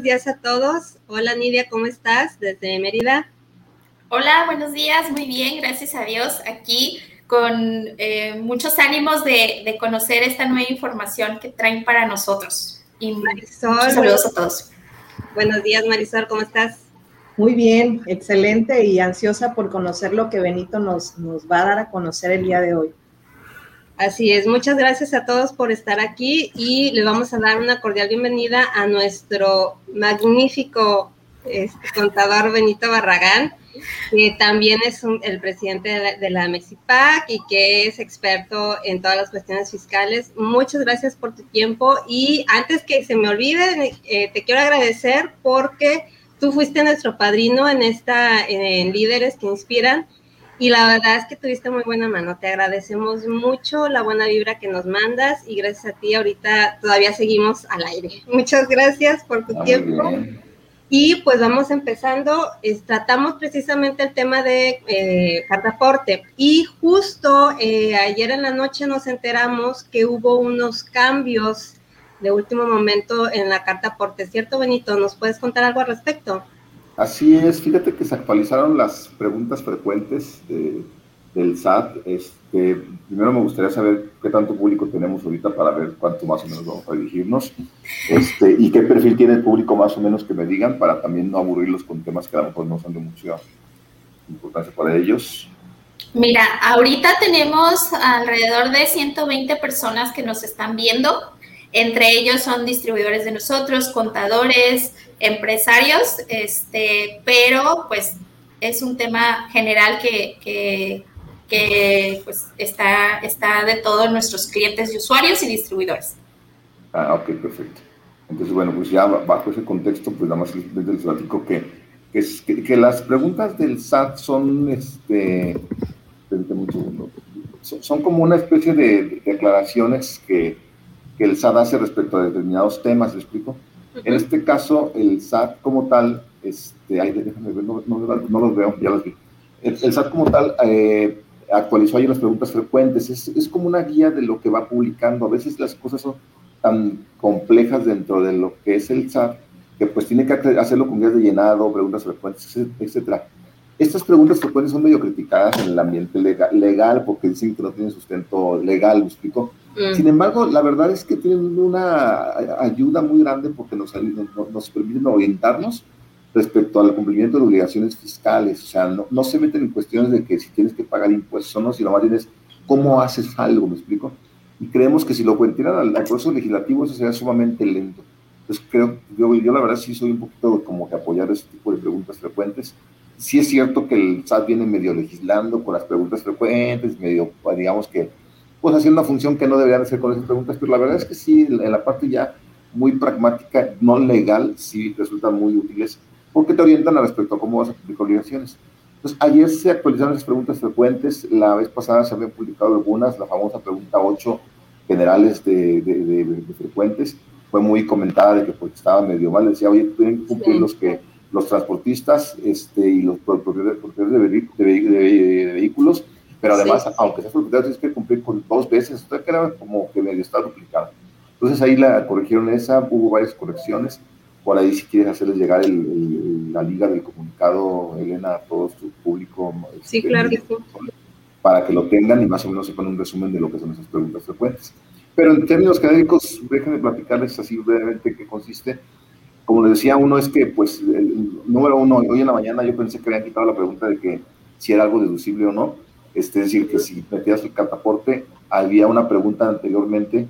buenos días a todos. Hola Nidia, ¿cómo estás? Desde Mérida. Hola, buenos días, muy bien, gracias a Dios. Aquí con eh, muchos ánimos de, conocer esta nueva información que traen para nosotros. Y Marisol, saludos a todos. Buenos días, Marisol, ¿cómo estás? Muy bien, excelente y ansiosa por conocer lo que Benito nos, nos va a dar a conocer el día de hoy. Así es, muchas gracias a todos por estar aquí y le vamos a dar una cordial bienvenida a nuestro magnífico este, contador Benito Barragán, que también es el presidente de la, Mexipac y que es experto en todas las cuestiones fiscales. Muchas gracias por tu tiempo y antes que se me olvide, eh, te quiero agradecer porque tú fuiste nuestro padrino en esta, en Líderes que Inspiran y la verdad es que tuviste muy buena mano. Te agradecemos mucho la buena vibra que nos mandas y gracias a ti ahorita todavía seguimos al aire. Muchas gracias por tu ah, tiempo. Y pues vamos empezando. tratamos precisamente el tema de eh, cartaporte y justo eh, ayer en la noche nos enteramos que hubo unos cambios de último momento en la carta aporte. ¿Cierto, Benito? ¿Nos puedes contar algo al respecto? Así es, fíjate que se actualizaron las preguntas frecuentes del SAT. Este, primero me gustaría saber qué tanto público tenemos ahorita para ver cuánto más o menos vamos a dirigirnos este, y qué perfil tiene el público más o menos que me digan para también no aburrirlos con temas que a lo mejor no son de mucha importancia para ellos. Mira, ahorita tenemos alrededor de 120 personas que nos están viendo. Entre ellos son distribuidores de nosotros, contadores, empresarios, este, pero pues es un tema general que, pues está, está de todos nuestros clientes y usuarios y distribuidores. Ah, ok, perfecto. Entonces, bueno, pues ya bajo ese contexto, pues nada más les, platico que, que, que, las preguntas del SAT son, este, son, como una especie de, declaraciones que, que el SAT hace respecto a determinados temas, ¿me explico? En este caso, el SAT como tal, este, ay, déjame ver, no, no, los veo, ya los vi. El, SAT como tal eh, actualizó ahí las preguntas frecuentes. Es, es, como una guía de lo que va publicando. A veces las cosas son tan complejas dentro de lo que es el SAT que pues tiene que hacerlo con guías de llenado, preguntas frecuentes, etcétera. Estas preguntas frecuentes son medio criticadas en el ambiente legal, porque dicen que no tienen sustento legal, ¿me explico? Mm. Sin embargo, la verdad es que tienen una ayuda muy grande porque nos, nos, permiten orientarnos respecto al cumplimiento de obligaciones fiscales. O sea, no, no, se meten en cuestiones de que si tienes que pagar impuestos o no, sino más bien es cómo haces algo, ¿me explico? Y creemos que si lo cuentan al, proceso legislativo, eso sería sumamente lento. Entonces, creo, yo, yo la verdad sí soy un poquito como que apoyar este tipo de preguntas frecuentes sí es cierto que el SAT viene medio legislando con las preguntas frecuentes, medio, digamos que, pues haciendo una función que no deberían hacer con esas preguntas, pero la verdad es que sí, en la parte ya muy pragmática, no legal, sí resultan muy útiles, porque te orientan al respecto a cómo vas a publicar obligaciones. Entonces, ayer se actualizaron las preguntas frecuentes, la vez pasada se habían publicado algunas, la famosa pregunta 8 generales de, de, frecuentes, fue muy comentada de que pues, estaba medio mal, decía, oye, tienen que cumplir los que los transportistas este, y los propietarios de, vehículos, pero además, aunque seas propietario, tienes que cumplir con dos veces, usted era como que medio está duplicado. Entonces ahí la corrigieron esa, hubo varias correcciones, por ahí si quieres hacerles llegar la liga del comunicado, Elena, a todo tu público. Sí, este, claro que sí. Para que lo tengan y más o menos sepan un resumen de lo que son esas preguntas frecuentes. Pero en términos genéricos, déjenme platicarles así brevemente qué consiste como les decía, uno es que, pues, el, número uno, hoy en la mañana yo pensé que habían quitado la pregunta de que si era algo deducible o no. Este, es decir, que si metías el cataporte, había una pregunta anteriormente,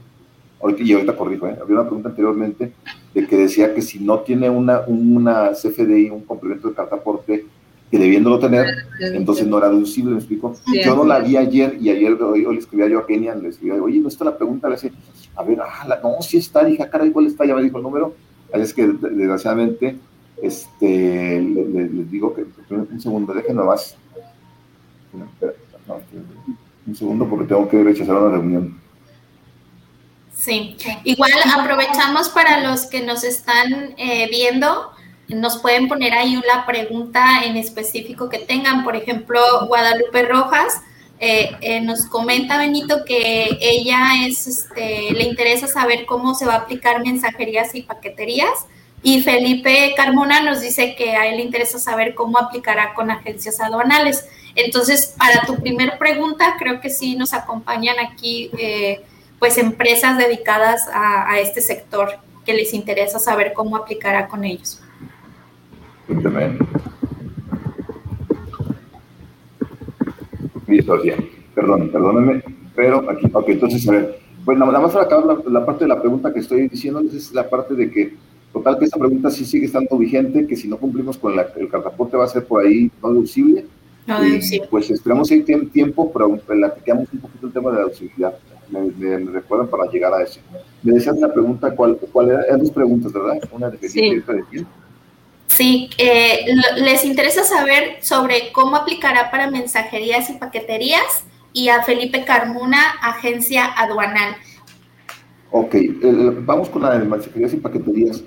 ahorita, y ahorita corrijo, ¿eh? había una pregunta anteriormente de que decía que si no tiene una, una CFDI, un complemento de cataporte, que debiéndolo tener, entonces no era deducible, ¿me explico? yo no la vi ayer y ayer hoy, le escribía yo a Kenia, le escribía, oye, no está la pregunta, le decía, a ver, ah, no, sí está, dije, ah, cara, igual está, ya me dijo el número, Así es que, desgraciadamente, este, les, digo que, un segundo, déjenme más. Un segundo porque tengo que rechazar una reunión. Sí, igual aprovechamos para los que nos están eh, viendo, nos pueden poner ahí una pregunta en específico que tengan, por ejemplo, Guadalupe Rojas eh, eh, nos comenta Benito que ella es, este, le interesa saber cómo se va a aplicar mensajerías y paqueterías. Y Felipe Carmona nos dice que a él le interesa saber cómo aplicará con agencias aduanales. Entonces, para tu primer pregunta, creo que sí nos acompañan aquí eh, pues empresas dedicadas a, este sector que les interesa saber cómo aplicará con ellos. Listo. Perdón, perdónenme, pero aquí, ok, entonces, a ver, pues nada más para acabar la, parte de la pregunta que estoy diciendo, es la parte de que, total, que esta pregunta sí sigue estando vigente, que si no cumplimos con el cartaporte va a ser por ahí no deducible. Deducible. Pues esperamos si hay tiempo, pero platicamos un poquito el tema de la deducibilidad. Me, me, recuerdan para llegar a eso. Me decían una pregunta, ¿cuál, cuál era? Eran dos preguntas, ¿verdad? Una de sí. de Sí, eh, les interesa saber sobre cómo aplicará para mensajerías y paqueterías y a Felipe Carmona, agencia aduanal. Ok, vamos con la de mensajerías y paqueterías.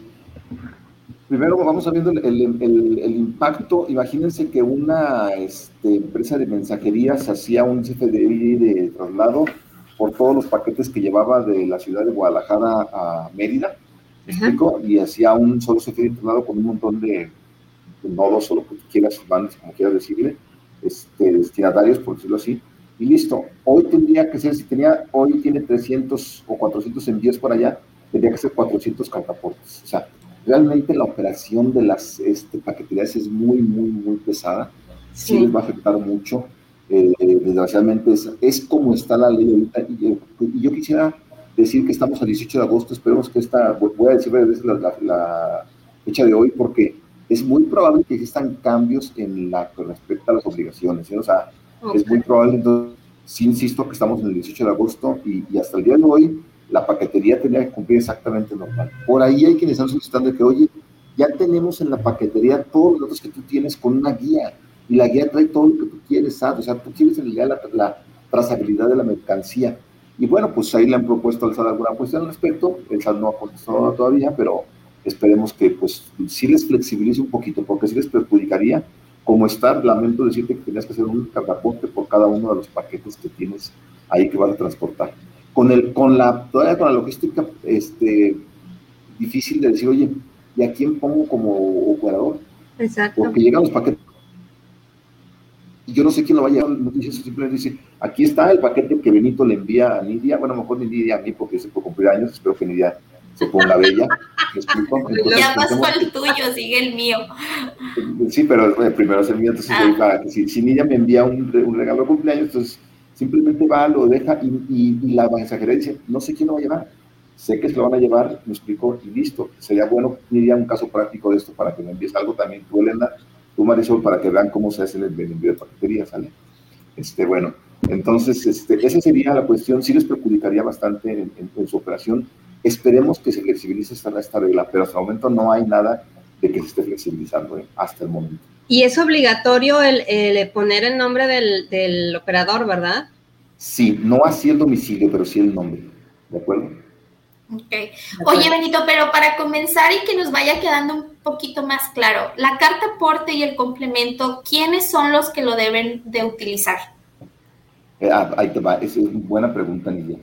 Primero vamos a viendo el, impacto. Imagínense que una este, empresa de mensajerías hacía un CFDI de traslado por todos los paquetes que llevaba de la ciudad de Guadalajara a Mérida, explico? Y hacía un solo CFDI de traslado con un montón de, nodos o lo que quieras, van, como quieras decirle, este, destinatarios, por decirlo así y listo. Hoy tendría que ser, si tenía, hoy tiene 300 o 400 envíos por allá, tendría que ser 400 cartaportes. O sea, realmente la operación de las este, paqueterías es muy, muy, muy pesada. Sí, les va a afectar mucho. Eh, desgraciadamente es, es, como está la ley ahorita. Y, yo quisiera decir que estamos al 18 de agosto, esperemos que esta, voy a decir la, la, fecha de hoy porque es muy probable que existan cambios en la con respecto a las obligaciones. ¿eh? O sea, es muy probable, entonces, sí insisto que estamos en el 18 de agosto y, hasta el día de hoy la paquetería tenía que cumplir exactamente normal. Por ahí hay quienes están solicitando que, oye, ya tenemos en la paquetería todos los datos que tú tienes con una guía y la guía trae todo lo que tú quieres, ¿sabes? O sea, tú quieres en realidad la, la trazabilidad de la mercancía. Y bueno, pues ahí le han propuesto al SAT alguna cuestión al respecto, el SAT no ha contestado todavía, pero esperemos que pues sí les flexibilice un poquito, porque si les perjudicaría como estar, lamento decirte que tenías que hacer un cartaporte por cada uno de los paquetes que tienes ahí que vas a transportar. Con, el, con, la, todavía con la logística este, difícil de decir, oye, ¿y a quién pongo como operador? Exacto. Porque llegan los paquetes. Y yo no sé quién lo va a llevar, noticias simplemente dice, aquí está el paquete que Benito le envía a Nidia, bueno, a lo mejor ni Nidia a mí porque se puede cumplir años, espero que Nidia se ponga bella. ya pasó el tuyo, sigue el mío. Sí, pero primero es el mío, entonces ah. si, si niña me envía un, un, regalo de cumpleaños, entonces simplemente va, lo deja y, y, la mensajería dice, no sé quién lo va a llevar, sé que se lo van a llevar, me explico y listo. Sería bueno, Nidia, un caso práctico de esto para que me envíes algo también tú, Elena, tú, Marisol, para que vean cómo se hace el envío de paquetería, ¿sale? Este, bueno, entonces, este, esa sería la cuestión, sí les perjudicaría bastante en su operación, Esperemos que se flexibilice esta, esta regla, pero hasta el momento no hay nada de que se esté flexibilizando ¿eh? hasta el momento. Y es obligatorio el, poner el nombre del, operador, ¿verdad? Sí, no así el domicilio, pero sí el nombre. ¿De acuerdo? Ok. Oye, Benito, pero para comenzar y que nos vaya quedando un poquito más claro, la carta aporte y el complemento, ¿quiénes son los que lo deben de utilizar? Eh, ah, ahí te va, esa es una buena pregunta, Nidia.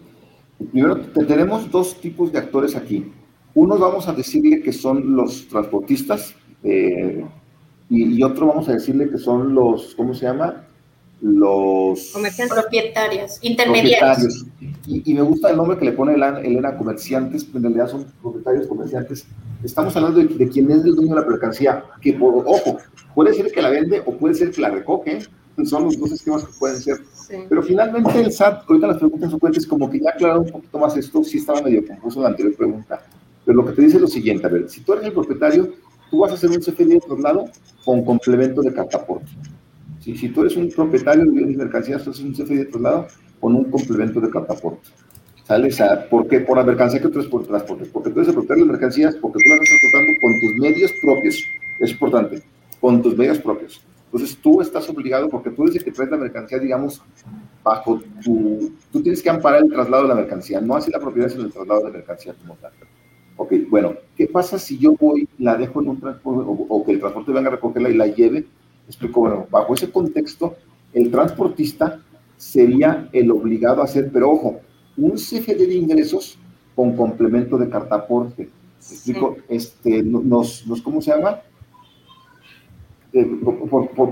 Primero, tenemos dos tipos de actores aquí. Unos vamos a decirle que son los transportistas eh, y, otro vamos a decirle que son los, ¿cómo se llama? Los propietarios, intermediarios. Y, me gusta el nombre que le pone Elena, comerciantes, en realidad son propietarios comerciantes. Estamos hablando de, de quién es el dueño de la mercancía, que por, ojo, puede ser que la vende o puede ser que la recoge, son los dos esquemas que pueden ser. Pero finalmente el SAT, ahorita las preguntas frecuentes, como que ya aclarado un poquito más esto, sí estaba medio confuso en la anterior pregunta. Pero lo que te dice es lo siguiente, a ver, si tú eres el propietario, tú vas a hacer un CFD de traslado con complemento de cartaporte. Si, si tú eres un propietario de bienes mercancías, tú haces un CFD de traslado con un complemento de cartaporte. ¿Sale? O sea, ¿por qué? Por la mercancía que tú eres por transporte. Porque tú eres el propietario de mercancías, porque tú las estás transportando con tus medios propios. Es importante, con tus medios propios. Entonces tú estás obligado, porque tú desde que traes la mercancía, digamos, bajo tu, tú tienes que amparar el traslado de la mercancía, no así la propiedad, sino el traslado de la mercancía como tal. Ok, bueno, ¿qué pasa si yo voy, la dejo en un transporte, o, que el transporte venga a recogerla y la lleve? Explico, bueno, bajo ese contexto, el transportista sería el obligado a hacer, pero ojo, un CFD de ingresos con complemento de cartaporte. explico? Este, nos, nos, ¿cómo se llama? Eh,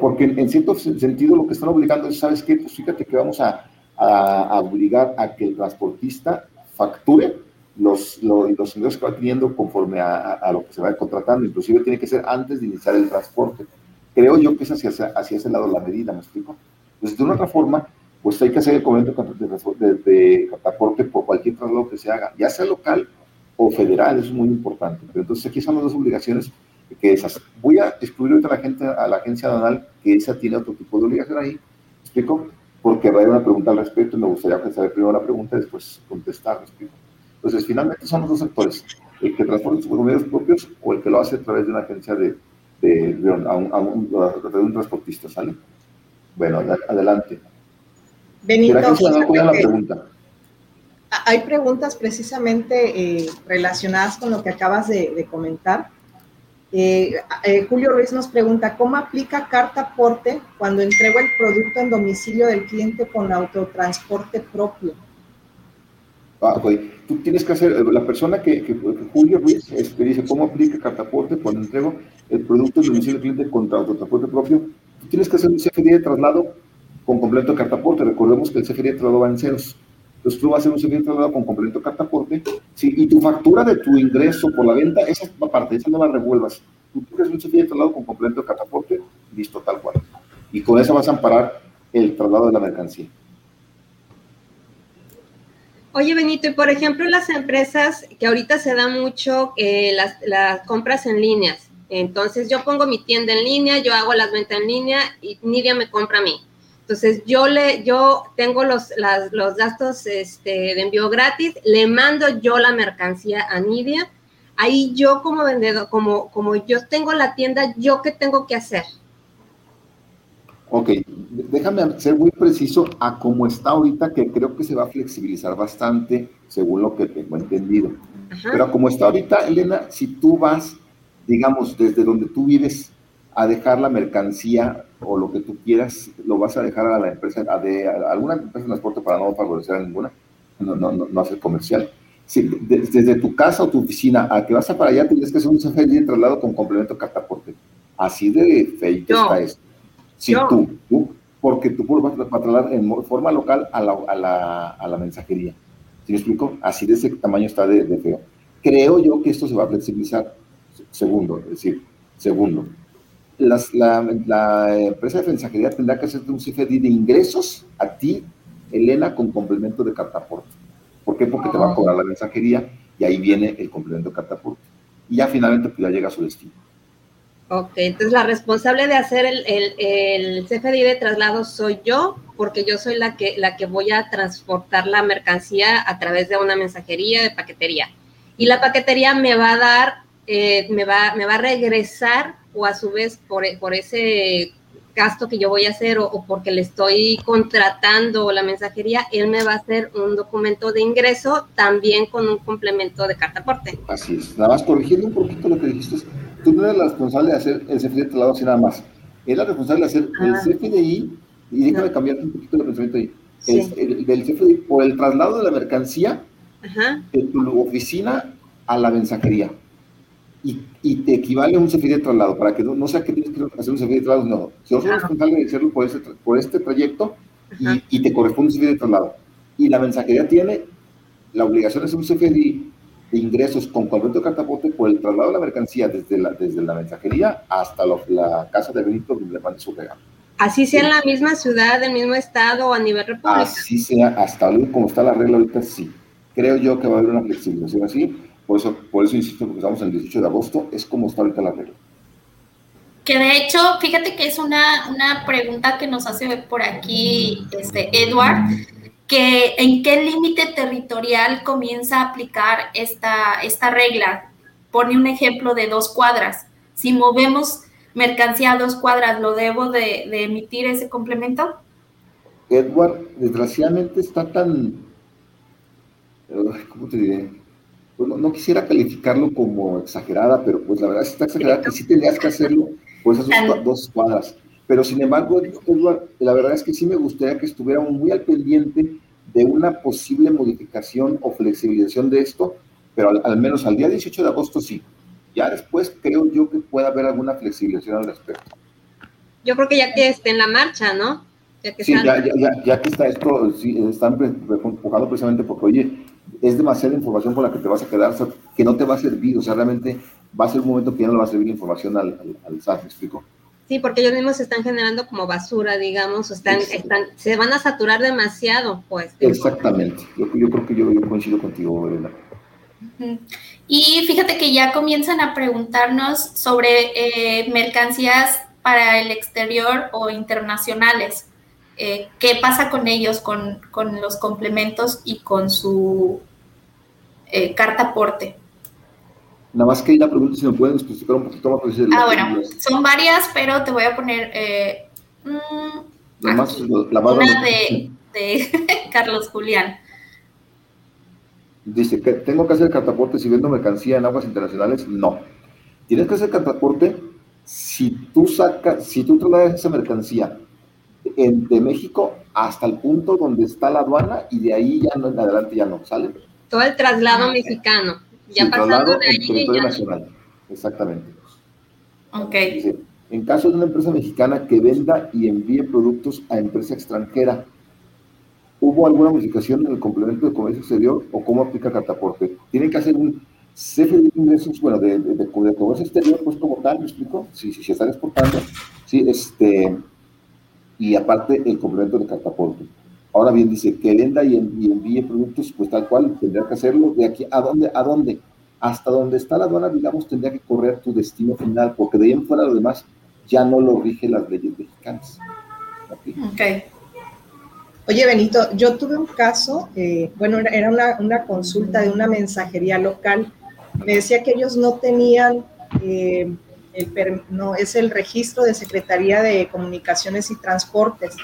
porque en cierto sentido lo que están obligando es, ¿sabes qué? Pues fíjate que vamos a, a, obligar a que el transportista facture los, los, ingresos que va teniendo conforme a, a, lo que se va contratando. Inclusive tiene que ser antes de iniciar el transporte. Creo yo que es hacia, hacia ese lado la medida, ¿me explico? Entonces, de una otra forma, pues hay que hacer el convenio de, transporte por cualquier traslado que se haga, ya sea local o federal, eso es muy importante. Pero entonces aquí son las dos obligaciones que esas. Voy a excluir ahorita a la, gente, a la agencia aduanal que esa tiene otro tipo de obligación ahí, explico, porque va a haber una pregunta al respecto y me gustaría saber primero la pregunta y después contestar, explico. Entonces, finalmente son los dos sectores, el que transporta sus medios propios o el que lo hace a través de una agencia de, de, de, un, a un, a un, transportista, ¿sale? Bueno, adelante. Benito, la pregunta. Hay preguntas precisamente eh, relacionadas con lo que acabas de, comentar. Eh, eh, Julio Ruiz nos pregunta, ¿cómo aplica carta aporte cuando entrego el producto en domicilio del cliente con autotransporte propio? Ah, Tú tienes que hacer, la persona que, Julio Ruiz este, dice, ¿cómo aplica carta aporte cuando entrego el producto en domicilio del cliente con autotransporte propio? Tú tienes que hacer un CFD de traslado con completo cartaporte. Recordemos que el CFDI de traslado va en ceros. Entonces tú vas a hacer un CFDI de traslado con completo cartaporte sí, y tu factura de tu ingreso por la venta, esa es la parte, esa no la revuelvas. Tú tienes un CFDI de traslado con completo cartaporte, listo, tal cual. Y con eso vas a amparar el traslado de la mercancía. Oye, Benito, y por ejemplo, las empresas que ahorita se da mucho eh, las, las compras en líneas. Entonces, yo pongo mi tienda en línea, yo hago las ventas en línea y Nidia me compra a mí. Entonces yo le, yo tengo los, los gastos este, de envío gratis, le mando yo la mercancía a Nidia. Ahí yo como vendedor, como, como yo tengo la tienda, ¿yo qué tengo que hacer? Ok, déjame ser muy preciso a cómo está ahorita, que creo que se va a flexibilizar bastante, según lo que tengo entendido. Pero como está ahorita, Elena, si tú vas, digamos, desde donde tú vives a dejar la mercancía o lo que tú quieras, lo vas a dejar a la empresa, a, de, alguna empresa de transporte para no favorecer a ninguna, no, no, no, hacer comercial. Si, desde tu casa o tu oficina a que vas a para allá, tienes que hacer un CFDI de traslado con complemento de cartaporte. Así de feito está esto. Si tú, tú, porque tú vas a trasladar en forma local a la, a la, a la mensajería. ¿Sí me explico? Así de ese tamaño está de, de feo. Creo yo que esto se va a flexibilizar. Segundo, es decir, segundo, la, empresa de mensajería tendrá que hacerte un CFD de ingresos a ti, Elena, con complemento de cartaporte. ¿Por qué? Porque te va a cobrar la mensajería y ahí viene el complemento de cartaporte. Y ya finalmente pues, ya llega a su destino. Ok, entonces la responsable de hacer el, el, CFDI de traslado soy yo, porque yo soy la que, la que voy a transportar la mercancía a través de una mensajería de paquetería. Y la paquetería me va a dar, eh, me, va, me va a regresar o a su vez por, por ese gasto que yo voy a hacer o, porque le estoy contratando la mensajería, él me va a hacer un documento de ingreso también con un complemento de carta aporte. Así es. Nada más corrigiendo un poquito lo que dijiste, tú no eres la responsable de hacer el CFDI de traslado así nada más. Es la responsable de hacer el. CFDI, y déjame cambiar un poquito el pensamiento ahí, el, del CFDI por el traslado de la mercancía de tu oficina a la mensajería. Y, te equivale a un CFD de traslado, para que no, sea que tienes que hacer un CFD de traslado, no. Si vos responsable de hacerlo por, por este trayecto y, te corresponde un CFD de traslado, y la mensajería tiene la obligación de hacer un CFD de ingresos con completo de cartaporte por el traslado de la mercancía desde la, desde la mensajería hasta la casa de Benito donde le mande su regalo. Así sea en la misma ciudad, del mismo estado o a nivel república. Así sea, hasta como está la regla ahorita, sí. Creo yo que va a haber una flexibilización así por eso, por eso insisto, porque estamos en el 18 de agosto, es como está ahorita la regla. Que de hecho, fíjate que es una, una pregunta que nos hace por aquí este, Edward, que en qué límite territorial comienza a aplicar esta, esta regla. Pone un ejemplo de dos cuadras. Si movemos mercancía a dos cuadras, ¿lo debo de, de emitir ese complemento? Edward, desgraciadamente está tan, ¿cómo te diré? pues no, quisiera calificarlo como exagerada, pero pues la verdad está exagerada que sí tendrías que hacerlo por esas dos, cuadras. Pero sin embargo, la verdad es que sí me gustaría que estuviéramos muy al pendiente de una posible modificación o flexibilización de esto pero al, menos al día 18 de agosto sí. Ya después creo yo que puede haber alguna flexibilización al respecto. Yo creo que ya que esté en la marcha, ¿no? Ya que sí, ya, ya, ya, que está esto, sí, están enfocado precisamente porque, oye, es demasiada información con la que te vas a quedar, que no te va a servir, o sea, realmente va a ser un momento que ya no le va a servir información al, al, SAT, ¿me explico? Sí, porque ellos mismos se están generando como basura, digamos, o están, están, se van a saturar demasiado, pues. Exactamente, yo, yo creo que yo, yo coincido contigo, Elena. Y fíjate que ya comienzan a preguntarnos sobre eh, mercancías para el exterior o internacionales. Eh, ¿Qué pasa con ellos, con, con, los complementos y con su eh, carta aporte? Nada más que una pregunta, si me pueden especificar un poquito más. Pues, ah, bueno, son varias, pero te voy a poner eh, mm, la una de, de Carlos Julián. Dice, que ¿tengo que hacer cartaporte si vendo mercancía en aguas internacionales? No. Tienes que hacer cartaporte si tú sacas, si tú traes esa mercancía de México hasta el punto donde está la aduana y de ahí ya no en adelante ya no, ¿sale? Todo el traslado mexicano, ya pasando de ahí. ya... nacional, exactamente. Ok. en caso de una empresa mexicana que venda y envíe productos a empresa extranjera, ¿hubo alguna modificación en el complemento de comercio exterior o cómo aplica Cartaporte? Tienen que hacer un CFDI de ingresos, bueno, de, de, de, comercio exterior, pues como tal, ¿me explico? Si, si se están exportando, sí, este, y aparte el complemento de cartaporte. Ahora bien, dice que venda y envíe productos, pues tal cual, tendría que hacerlo de aquí a dónde, a dónde, hasta donde está la aduana, digamos, tendría que correr tu destino final, porque de ahí en fuera lo demás ya no lo rige las leyes mexicanas. Ok. Oye, Benito, yo tuve un caso, eh, bueno, era una, consulta de una mensajería local. Me decía que ellos no tenían eh, no, es el registro de Secretaría de Comunicaciones y Transportes.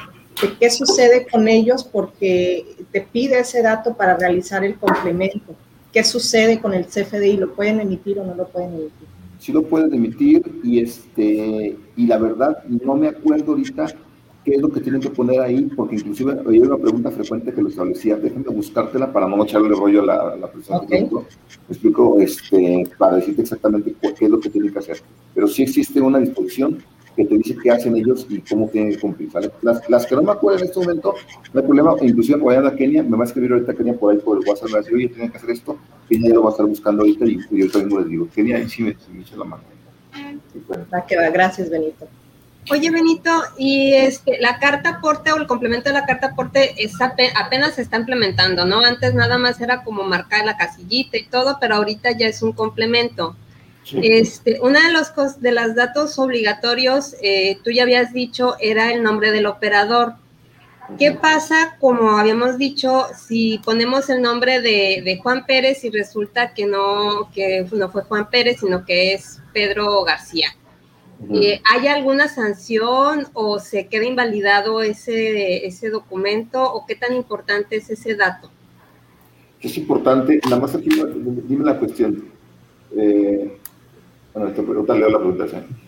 ¿Qué sucede con ellos? Porque te pide ese dato para realizar el complemento. ¿Qué sucede con el CFDI? ¿Lo pueden emitir o no lo pueden emitir? Sí lo pueden emitir y, este, y la verdad no me acuerdo ahorita qué es lo que tienen que poner ahí, porque inclusive había una pregunta frecuente que lo establecía, déjenme buscártela para no echarle rollo a la, la persona Me explico, este, para decirte exactamente qué es lo que tienen que hacer. Pero sí existe una disposición que te dice qué hacen ellos y cómo tienen que cumplir. Las, las, que no me acuerdo en este momento, no hay problema, inclusive vayan a Kenia, me va a escribir ahorita Kenia por ahí por el WhatsApp, me va a decir, oye, tienen que hacer esto, Kenia lo va a estar buscando ahorita y, yo también les digo, Kenia, ahí sí me, me echa la mano. Va que va, gracias Benito. Oye, Benito, y este, la carta aporte o el complemento de la carta aporte apenas se está implementando, ¿no? Antes nada más era como marcar la casillita y todo, pero ahorita ya es un complemento. Este, una de los de los datos obligatorios, eh, tú ya habías dicho, era el nombre del operador. ¿Qué pasa, como habíamos dicho, si ponemos el nombre de, de, Juan Pérez y resulta que no, que no fue Juan Pérez, sino que es Pedro García? Eh, ¿Hay alguna sanción o se queda invalidado ese, ese documento o qué tan importante es ese dato? Es importante, nada más aquí dime la cuestión. Eh, bueno, te leo la pregunta.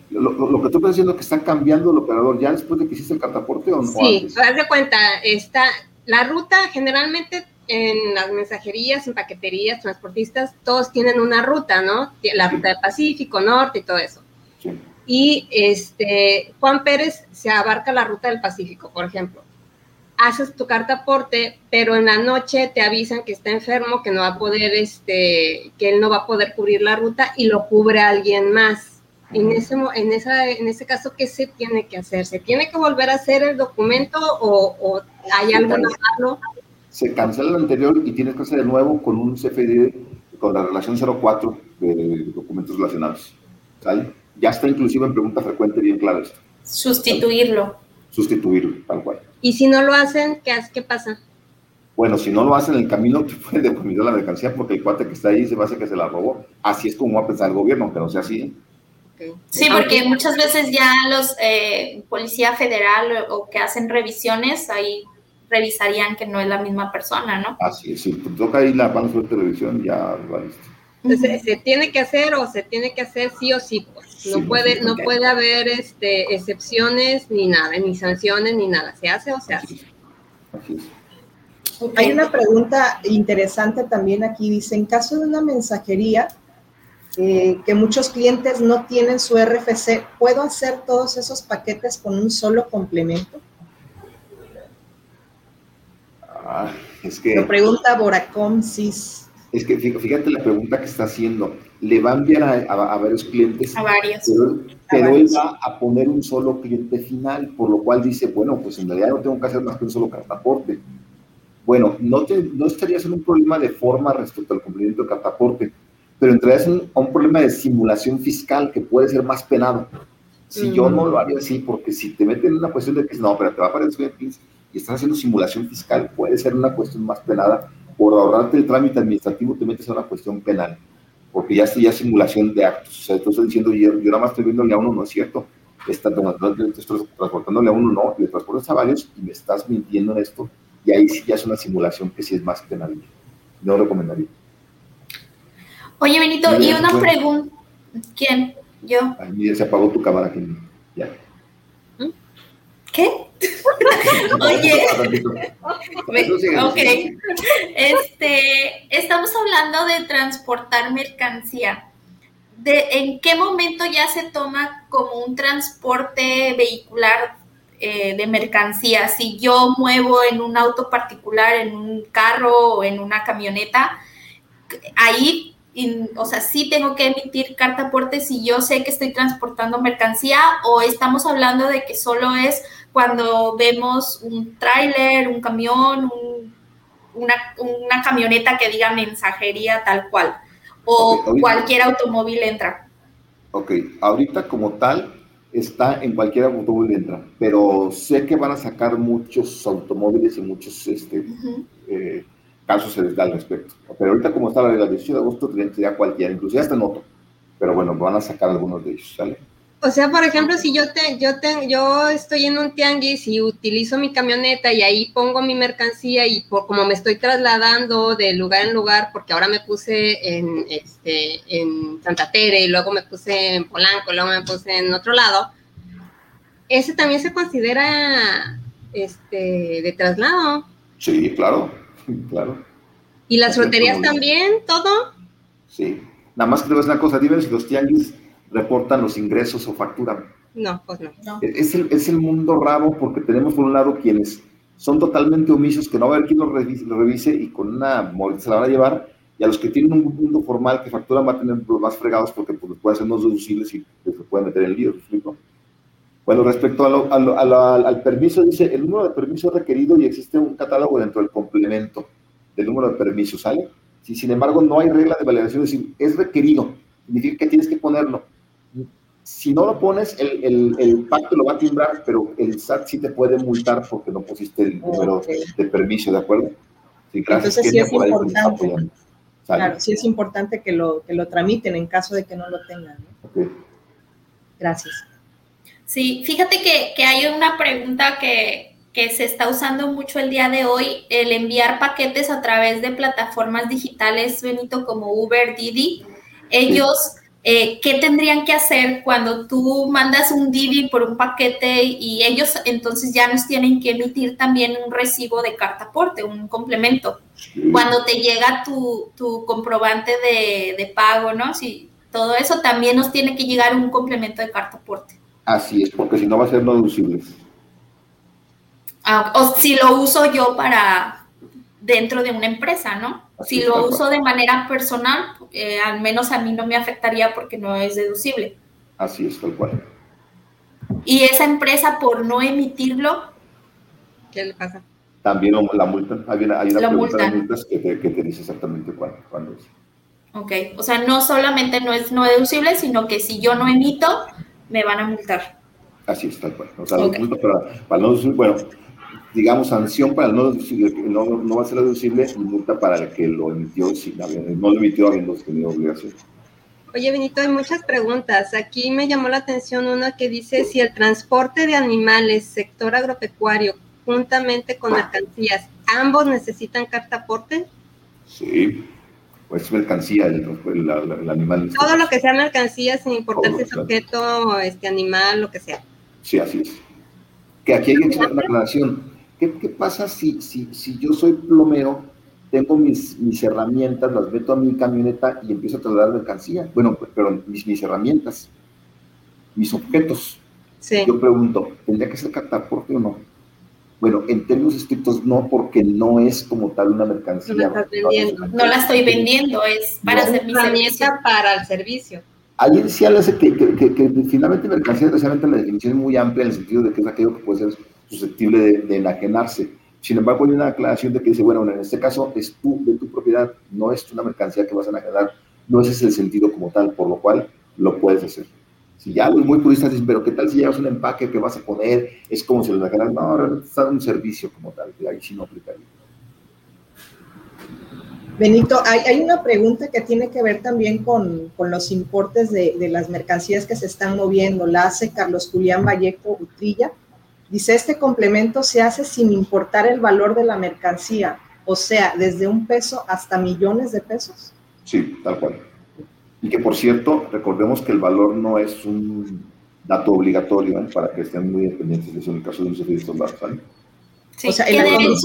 Lo, lo, que tú estás diciendo es que están cambiando el operador ya después de que hiciste el cartaporte o no? Sí, haz de cuenta, está, la ruta generalmente en las mensajerías, en paqueterías, transportistas, todos tienen una ruta, ¿no? La ruta del Pacífico, Norte y todo eso. Sí y este, Juan Pérez se abarca la ruta del Pacífico, por ejemplo. Haces tu carta aporte, pero en la noche te avisan que está enfermo, que no va a poder, este, que él no va a poder cubrir la ruta y lo cubre alguien más. En ese, en, esa, en ese caso, ¿qué se tiene que hacer? ¿Se tiene que volver a hacer el documento o, hay algo malo? Se cancela el anterior y tienes que hacer de nuevo con un CFD, con la relación 04 de documentos relacionados. ¿Sale? Ya está inclusive en pregunta frecuente bien claro esto. Sustituirlo. Sustituirlo, tal cual. ¿Y si no lo hacen, qué, qué pasa? Bueno, si no lo hacen en el camino, te pueden decomisar la mercancía porque el cuate que está ahí se va a hacer que se la robó. Así es como va a pensar el gobierno, aunque no sea así. Sí, porque muchas veces ya los eh, policía federal o, que hacen revisiones ahí revisarían que no es la misma persona, ¿no? Así es, si te toca ahí la mano sobre televisión, ya lo visto. Entonces, ¿se tiene que hacer o se tiene que hacer sí o sí? Pues no puede, no puede haber este, excepciones ni nada, ni sanciones ni nada. ¿Se hace o se hace? Hay una pregunta interesante también aquí. Dice, en caso de una mensajería eh, que muchos clientes no tienen su RFC, ¿puedo hacer todos esos paquetes con un solo complemento? Ah, es que... Lo pregunta Boracom Cis. Es que fíjate la pregunta que está haciendo. Le va a enviar a, varios clientes. A varios. Pero, él va a poner un solo cliente final, por lo cual dice, bueno, pues en realidad no tengo que hacer más que un solo cartaporte. Bueno, no, te, no estarías en un problema de forma respecto al cumplimiento del cartaporte, pero entrarías en un, problema de simulación fiscal que puede ser más penado. Si yo no lo haría así, porque si te meten en una cuestión de que no, pero te va a aparecer y estás haciendo simulación fiscal, puede ser una cuestión más penada por ahorrarte el trámite administrativo te metes a una cuestión penal, porque ya estoy ya simulación de actos. O sea, tú estás diciendo, yo, yo nada más estoy viéndole a uno, no es cierto. Está, transportándole a uno, no, le transportas a varios y me estás mintiendo en esto. Y ahí sí ya es una simulación que sí es más penal. No recomendaría. Oye, Benito, y una pregunta. ¿Quién? Yo. Ay, se apagó tu cámara. Ya. ¿Qué? Oye, ok. Este, estamos hablando de transportar mercancía. De, ¿En qué momento ya se toma como un transporte vehicular eh, de mercancía? Si yo muevo en un auto particular, en un carro o en una camioneta, ahí o sea, sí tengo que emitir carta aporte si yo sé que estoy transportando mercancía o estamos hablando de que solo es cuando vemos un tráiler, un camión, una, camioneta que diga mensajería tal cual, o cualquier automóvil entra. Ok, ahorita como tal está en cualquier automóvil entra, pero sé que van a sacar muchos automóviles y muchos este, eh, casos se les da al respecto. Pero ahorita como está la de 18 de agosto, sería cualquiera, inclusive hasta en otro. Pero bueno, van a sacar algunos de ellos, ¿sale? O sea, por ejemplo, si yo te, yo te, yo estoy en un tianguis y utilizo mi camioneta y ahí pongo mi mercancía y por como me estoy trasladando de lugar en lugar, porque ahora me puse en este en Santa Tere y luego me puse en Polanco, luego me puse en otro lado, ese también se considera este de traslado. Sí, claro, claro. ¿Y las fronterías también? ¿Todo? Sí. Nada más que te ves una cosa, dime si los tianguis reportan los ingresos o facturan. No, pues no. Es, el, es el mundo rabo porque tenemos por un lado quienes son totalmente omisos, que no va a haber quien lo revise, y con una se la van a llevar, y a los que tienen un mundo formal que facturan va a tener los más fregados porque pues, puede ser más deducibles y pues, se puede meter en lío. Bueno, respecto al permiso, dice, el número de permisos requerido y existe un catálogo dentro del complemento del número de permisos, ¿sale? Si sin embargo no hay regla de validación, es decir, es requerido, significa que tienes que ponerlo. Si no lo pones, el, el, pacto lo va a timbrar, pero el SAT sí te puede multar porque no pusiste el número de permiso, ¿de acuerdo? Sí, Entonces sí es importante. Claro, sí es importante que lo, que lo tramiten en caso de que no lo tengan. Gracias. Sí, fíjate que, que hay una pregunta que, que se está usando mucho el día de hoy, el enviar paquetes a través de plataformas digitales, Benito, como Uber, Didi. Ellos eh, ¿qué tendrían que hacer cuando tú mandas un Didi por un paquete y ellos entonces ya nos tienen que emitir también un recibo de carta aporte, un complemento? Cuando te llega tu, comprobante de, pago, ¿no? Si todo eso también nos tiene que llegar un complemento de carta aporte. Así es, porque si no va a ser no deducible. Ah, o si lo uso yo para dentro de una empresa, ¿no? si lo uso de manera personal, eh, al menos a mí no me afectaría porque no es deducible. Así es, tal cual. Y esa empresa por no emitirlo, ¿qué le pasa? También la multa. Hay una, hay una multa. de multas que te, que te, dice exactamente cuándo, es. Ok, o sea, no solamente no es no deducible, sino que si yo no emito, me van a multar. Así es, tal cual. O sea, okay. multa para, para no bueno, digamos, sanción para el no no, no va a ser deducible y multa para el que lo emitió, si no lo emitió habiendo tenido obligación. Oye, Benito, hay muchas preguntas. Aquí me llamó la atención una que dice si el transporte de animales, sector agropecuario, juntamente con mercancías, ambos necesitan carta aporte. Sí, pues mercancía, el, el, animal. Todo lo que sea mercancía, sin importar si es objeto, este animal, lo que sea. Sí, así es. Que aquí hay que hacer una aclaración ¿Qué, qué pasa si, si, si yo soy plomero, tengo mis, mis herramientas, las meto a mi camioneta y empiezo a trasladar mercancía? Bueno, pero mis, mis herramientas, mis objetos. Sí. Yo pregunto, ¿tendría que ser cartaporte o no? Bueno, en términos estrictos no, porque no es como tal una mercancía. No la, no la estoy vendiendo, es para hacer mi servicio. para el servicio. Ahí decía que, que, que, finalmente mercancía, desgraciadamente la definición es muy amplia en el sentido de que es aquello que puede ser susceptible de, enajenarse. Sin embargo, hay una aclaración de que dice, bueno, en este caso es tu, de tu propiedad, no es una mercancía que vas a enajenar, no ese es el sentido como tal, por lo cual lo puedes hacer. Si ya los muy puristas dicen, pero ¿qué tal si llevas un empaque que vas a poner? Es como si lo dejaran. No, está un servicio como tal, que ahí sí no aplicaría. Benito, hay, una pregunta que tiene que ver también con, los importes de, las mercancías que se están moviendo. La hace Carlos Julián Vallejo Utrilla. Dice, este complemento se hace sin importar el valor de la mercancía, o sea, desde un peso hasta millones de pesos. Sí, tal cual. Y que por cierto, recordemos que el valor no es un dato obligatorio ¿eh? para que estén muy dependientes de eso en el caso de un servicio de ¿sale? Sí, o sea, el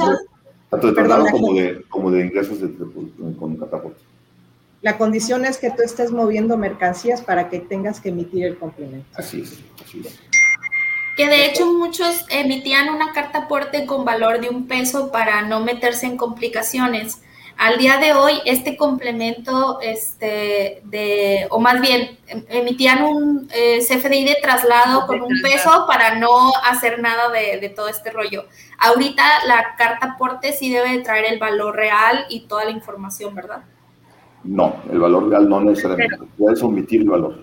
tanto de traslado como de, como de ingresos de, con catapulta. La condición es que tú estés moviendo mercancías para que tengas que emitir el complemento. Así es, así es. Que de hecho muchos emitían una carta aporte con valor de un peso para no meterse en complicaciones al día de hoy, este complemento, este, de, o más bien, em, emitían un eh, CFDI de traslado con un peso para no hacer nada de, todo este rollo. Ahorita la carta aporte sí debe traer el valor real y toda la información, ¿verdad? No, el valor real no necesariamente. Puedes omitir el valor.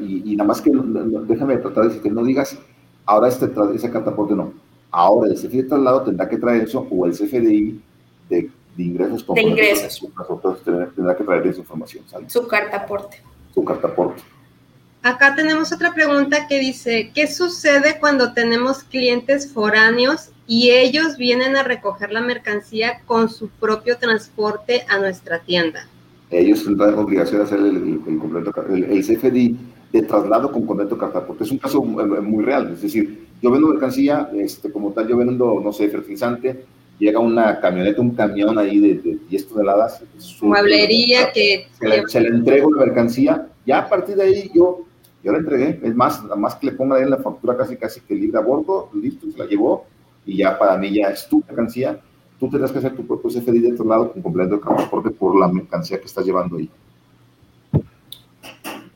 Y, nada más que, déjame tratar de decir que no digas, ahora este, esa carta aporte no. Ahora el CFDI de traslado tendrá que traer eso o el CFDI de de ingresos. De ingresos. Nosotros tendrá que traer esa información. Su carta aporte. Su carta aporte. Acá tenemos otra pregunta que dice, ¿qué sucede cuando tenemos clientes foráneos y ellos vienen a recoger la mercancía con su propio transporte a nuestra tienda? Ellos tendrán obligación de hacer el, completo, el, CFDI de traslado con completo carta aporte. Es un caso muy real, es decir, yo vendo mercancía, este, como tal, yo vendo, no sé, fertilizante, llega una camioneta, un camión ahí de, 10 toneladas. Mueblería que... Se le, entrego la mercancía, ya a partir de ahí yo, yo la entregué, es más, nada más que le ponga ahí en la factura casi casi que libre a bordo, listo, se la llevó, y ya para mí ya es tu mercancía, tú tendrás que hacer tu propio CFDI de otro lado con completo de transporte por la mercancía que estás llevando ahí.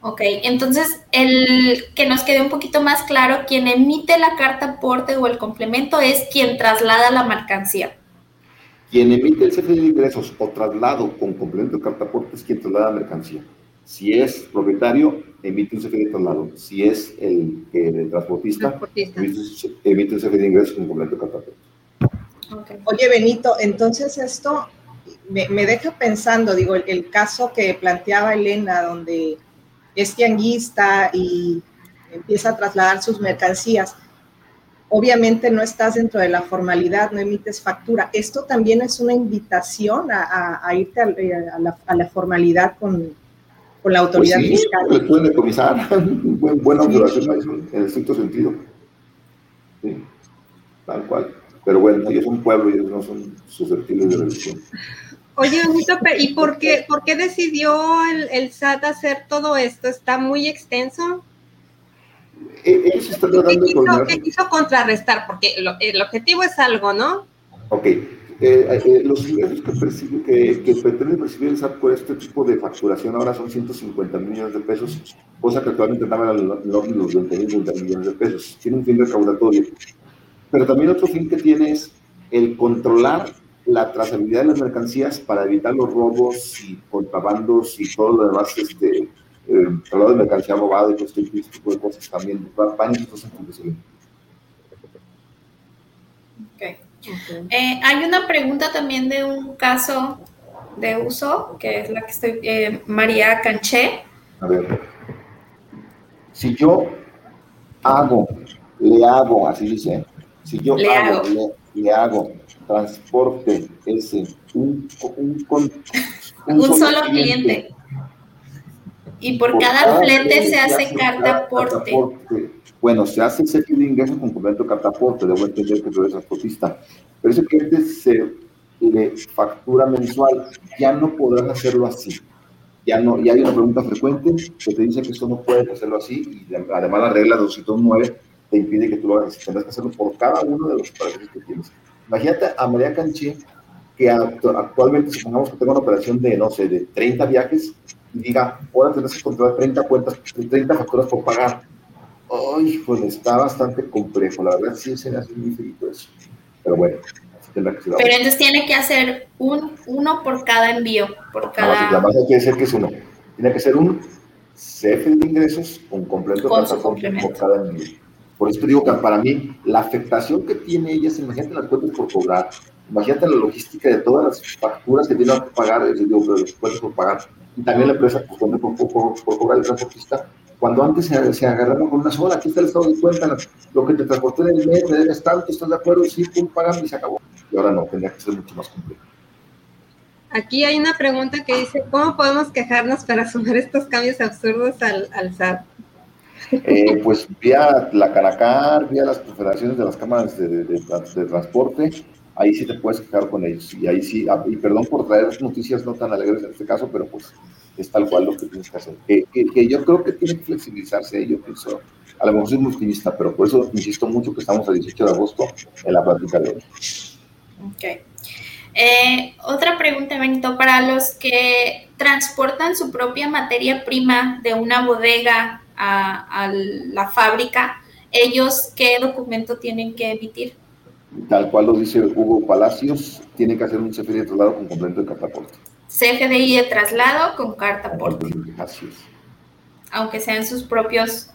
Ok, entonces el que nos quede un poquito más claro, quien emite la carta aporte o el complemento es quien traslada la mercancía. Quien emite el CFD de ingresos o traslado con complemento de carta aporte es quien traslada la mercancía. Si es propietario, emite un CFD de traslado. Si es el, transportista, Emite, un CFD de ingresos con complemento de carta aporte. Oye, Benito, entonces esto me, deja pensando, digo, el caso que planteaba Elena, donde es tianguista y empieza a trasladar sus mercancías. Obviamente no estás dentro de la formalidad, no emites factura. Esto también es una invitación a, irte a, la, formalidad con, la autoridad pues sí, fiscal. Pueden decomisar, buena observación en estricto sentido. Sí, tal cual. Pero bueno, ellos son pueblo y ellos no son susceptibles de revisión. Oye, ¿y por qué, por qué decidió el, SAT hacer todo esto? ¿Está muy extenso? Eh, ellos están tratando ¿Qué, ¿Qué quiso contrarrestar? Porque el objetivo es algo, ¿no? Ok. Eh, eh, los ingresos que, percibe, que, que recibir el SAT por este tipo de facturación ahora son 150 millones de pesos, cosa que actualmente estaban en los 20 millones de pesos. Tiene un fin recaudatorio. Pero también otro fin que tiene es el controlar la trazabilidad de las mercancías para evitar los robos y contrabandos y todo lo demás, este, eh, de mercancía robada y todo este tipo de cosas también van estos Okay. Eh, hay una pregunta también de un caso de uso, que es la que estoy, eh, María Canché. A ver, si yo hago, le hago, así dice, si yo le hago, le hago transporte ese, un, un, un, solo, cliente. Y por, cada, flete se hace carta aporte. Bueno, se hace ese de ingresos con complemento carta aporte, debo entender que tú eres transportista. Pero ese cliente se le factura mensual, ya no podrás hacerlo así. Ya, no, ya hay una pregunta frecuente que te dice que eso no puedes hacerlo así y además la regla 209 te impide que tú lo hagas. Tendrás que hacerlo por cada uno de los operaciones que tienes. Imagínate a María Canché que actualmente, supongamos que tengo una operación de, no sé, de 30 viajes y diga, ahora tendrás que controlar 30 cuentas, 30 facturas por pagar. Ay, pues está bastante complejo. La verdad sí se me hace muy feliz eso. Pero bueno, pero entonces tiene que hacer un, uno por cada envío, por cada... No, la base tiene que ser que es uno. Tiene que ser un CF de ingresos con completo con por cada envío. Por eso te digo que para mí la afectación que tiene ella es, imagínate las cuentas por cobrar, imagínate la logística de todas las facturas que tiene que pagar, digo, los cuentas por pagar, y también la empresa pues, por, por, por, cobrar el transportista, cuando antes se, se agarraron con una sola, aquí está el estado de cuenta, lo que te transporté en el mes, me debes tanto, ¿estás de acuerdo? Sí, pum, pagan y se acabó y ahora no, tendría que ser mucho más complejo. Aquí hay una pregunta que dice, ¿cómo podemos quejarnos para sumar estos cambios absurdos al, al SAT? Eh, pues vía la Canacar, vía las confederaciones de las cámaras de, transporte, ahí sí te puedes quejar con ellos. Y ahí sí, ah, y perdón por traer noticias no tan alegres en este caso, pero pues es tal cual lo que tienes que hacer. Que, yo creo que tiene que flexibilizarse, yo pienso, a lo mejor soy muy optimista, pero por eso insisto mucho que estamos el 18 de agosto en la práctica de hoy. Ok. Eh, otra pregunta, Benito, para los que transportan su propia materia prima de una bodega a, la fábrica, ¿ellos qué documento tienen que emitir? Tal cual lo dice Hugo Palacios, tiene que hacer un CFDI de traslado con complemento de carta aporte. CFDI de traslado con carta aporte. Así es. Aunque sean sus propios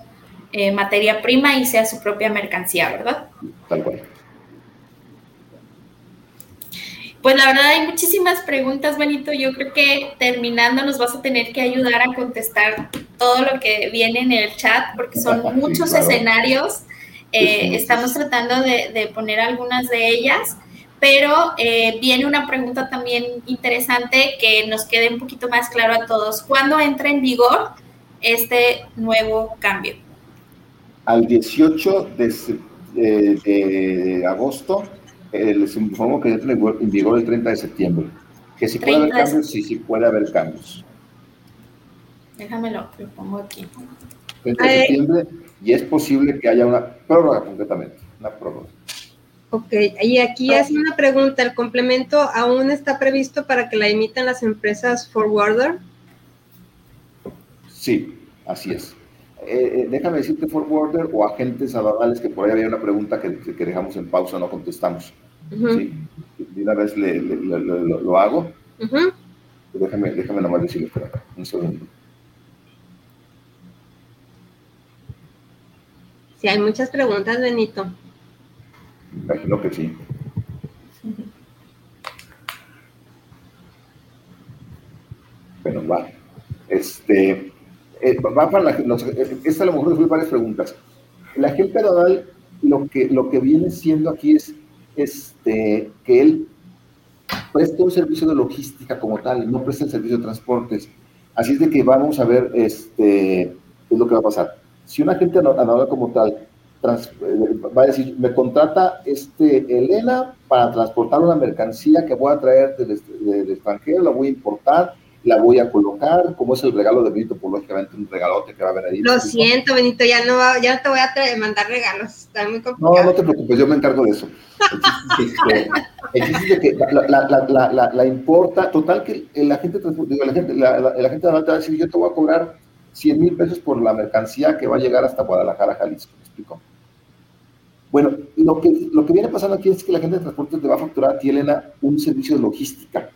eh, materia prima y sea su propia mercancía, ¿verdad? Tal cual. Pues la verdad hay muchísimas preguntas, Benito. Yo creo que terminando nos vas a tener que ayudar a contestar todo lo que viene en el chat, porque son muchos escenarios. Eh, estamos tratando de, poner algunas de ellas, pero eh, viene una pregunta también interesante que nos quede un poquito más claro a todos. ¿Cuándo entra en vigor este nuevo cambio? Al 18 de, de agosto eh, les informo que entra en vigor el 30 de septiembre. Que si puede haber cambios, sí, sí puede haber cambios. Déjamelo, lo pongo aquí. 30 de septiembre y es posible que haya una prórroga completamente, una prórroga. Ok, y aquí hace una pregunta, ¿el complemento aún está previsto para que la emitan las empresas forwarder? Sí, así es. Eh, eh, déjame decirte forwarder o agentes aduanales, que por ahí había una pregunta que, que dejamos en pausa, no contestamos. ¿sí? De una vez le, lo, hago. déjame, déjame nomás decirlo, espera, un segundo. Sí, hay muchas preguntas, Benito. Imagino que sí. Bueno, va. Este, eh, va para la, los, eh, esta a lo mejor fue varias preguntas. La gente nodal, lo que, lo que viene siendo aquí es este, que él presta un servicio de logística como tal, no presta el servicio de transportes. Así es de que vamos a ver este, qué es lo que va a pasar. Si una gente anónima como tal eh, va a decir, me contrata este Elena para transportar una mercancía que voy a traer del, del extranjero, la voy a importar, la voy a colocar, como es el regalo de Benito, pues lógicamente un regalote que va a haber ahí. Lo siento, Benito, ya no, ya te voy a mandar regalos, está muy complicado. No, no te preocupes, yo me encargo de eso. Existe que la, la, la, la, importa, total que la gente, digo, la gente, la, la, gente va a decir, yo te voy a cobrar 100 mil pesos por la mercancía que va a llegar hasta Guadalajara, Jalisco, ¿me explico? Bueno, lo que, lo que viene pasando aquí es que la gente de transporte te va a facturar un servicio de logística.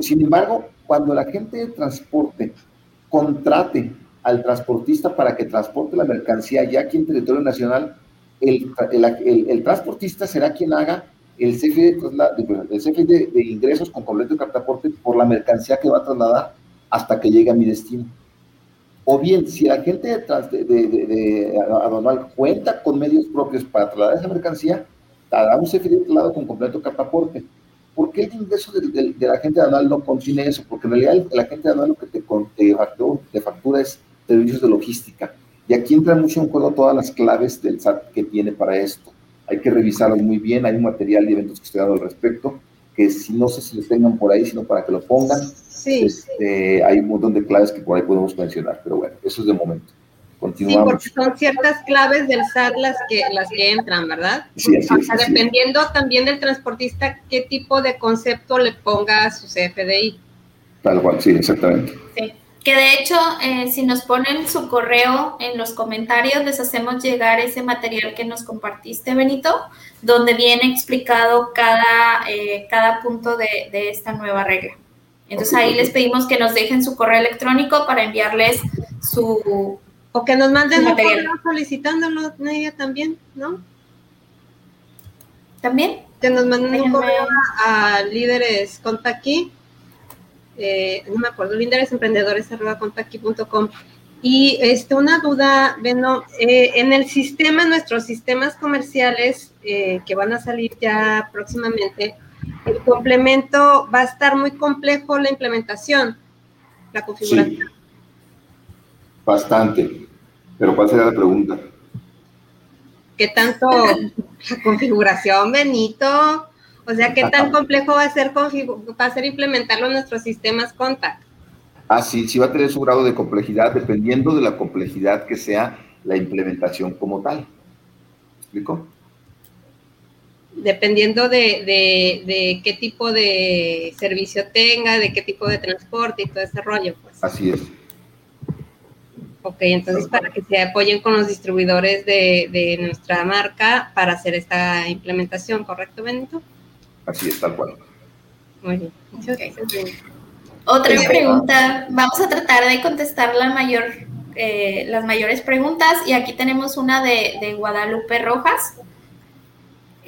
Sin embargo, cuando la gente de transporte contrate al transportista para que transporte la mercancía ya aquí en territorio nacional, el, transportista será quien haga el de, de, ingresos con completo de cartaporte por la mercancía que va a trasladar hasta que llegue a mi destino. O bien, si la gente de, de, de, aduanal cuenta con medios propios para trasladar esa mercancía, dará un CFD de traslado con completo cartaporte ¿por qué el ingreso del, la agente anual no contiene eso? Porque en realidad el, agente anual lo que te, te, factura, es servicios de logística. Y aquí entra mucho en juego todas las claves del SAT que tiene para esto. Hay que revisarlos muy bien, hay un material de eventos que estoy dando al respecto, que si no sé si lo tengan por ahí, sino para que lo pongan. Sí, este, Hay un montón de claves que por ahí podemos mencionar, pero bueno, eso es de momento. Continuamos. Sí, porque son ciertas claves del SAT las que, las que entran, ¿verdad? Sí, así o sea, dependiendo también del transportista, qué tipo de concepto le ponga a su CFDI. Tal cual, sí, exactamente. Sí. Que de hecho, eh, si nos ponen su correo en los comentarios, les hacemos llegar ese material que nos compartiste, Benito, donde viene explicado cada, eh, cada punto de, de, esta nueva regla. Entonces ahí les pedimos que nos dejen su correo electrónico para enviarles su, o que nos manden un correo solicitándolo, ella también, ¿no? ¿También? Que nos manden un correo a, líderes contaqui, eh, no me acuerdo, líderes emprendedores arroba Y este, una duda, bueno, eh, en el sistema, nuestros sistemas comerciales eh, que van a salir ya próximamente, el complemento va a estar muy complejo la implementación, la configuración. Bastante. Pero ¿cuál sería la pregunta? ¿Qué tanto la configuración, Benito? O sea, ¿qué tan complejo va a ser, va a ser implementarlo en nuestros sistemas contact? Ah, sí, sí va a tener su grado de complejidad dependiendo de la complejidad que sea la implementación como tal. ¿Explico? Dependiendo de, de, qué tipo de servicio tenga, de qué tipo de transporte y todo ese rollo. Pues. Así es. Ok, entonces para que se apoyen con los distribuidores de, nuestra marca para hacer esta implementación, ¿correcto, Benito? Así es, tal cual. Muy bien. Otra pregunta, vamos a tratar de contestar la mayor, eh, las mayores preguntas y aquí tenemos una de, de Guadalupe Rojas.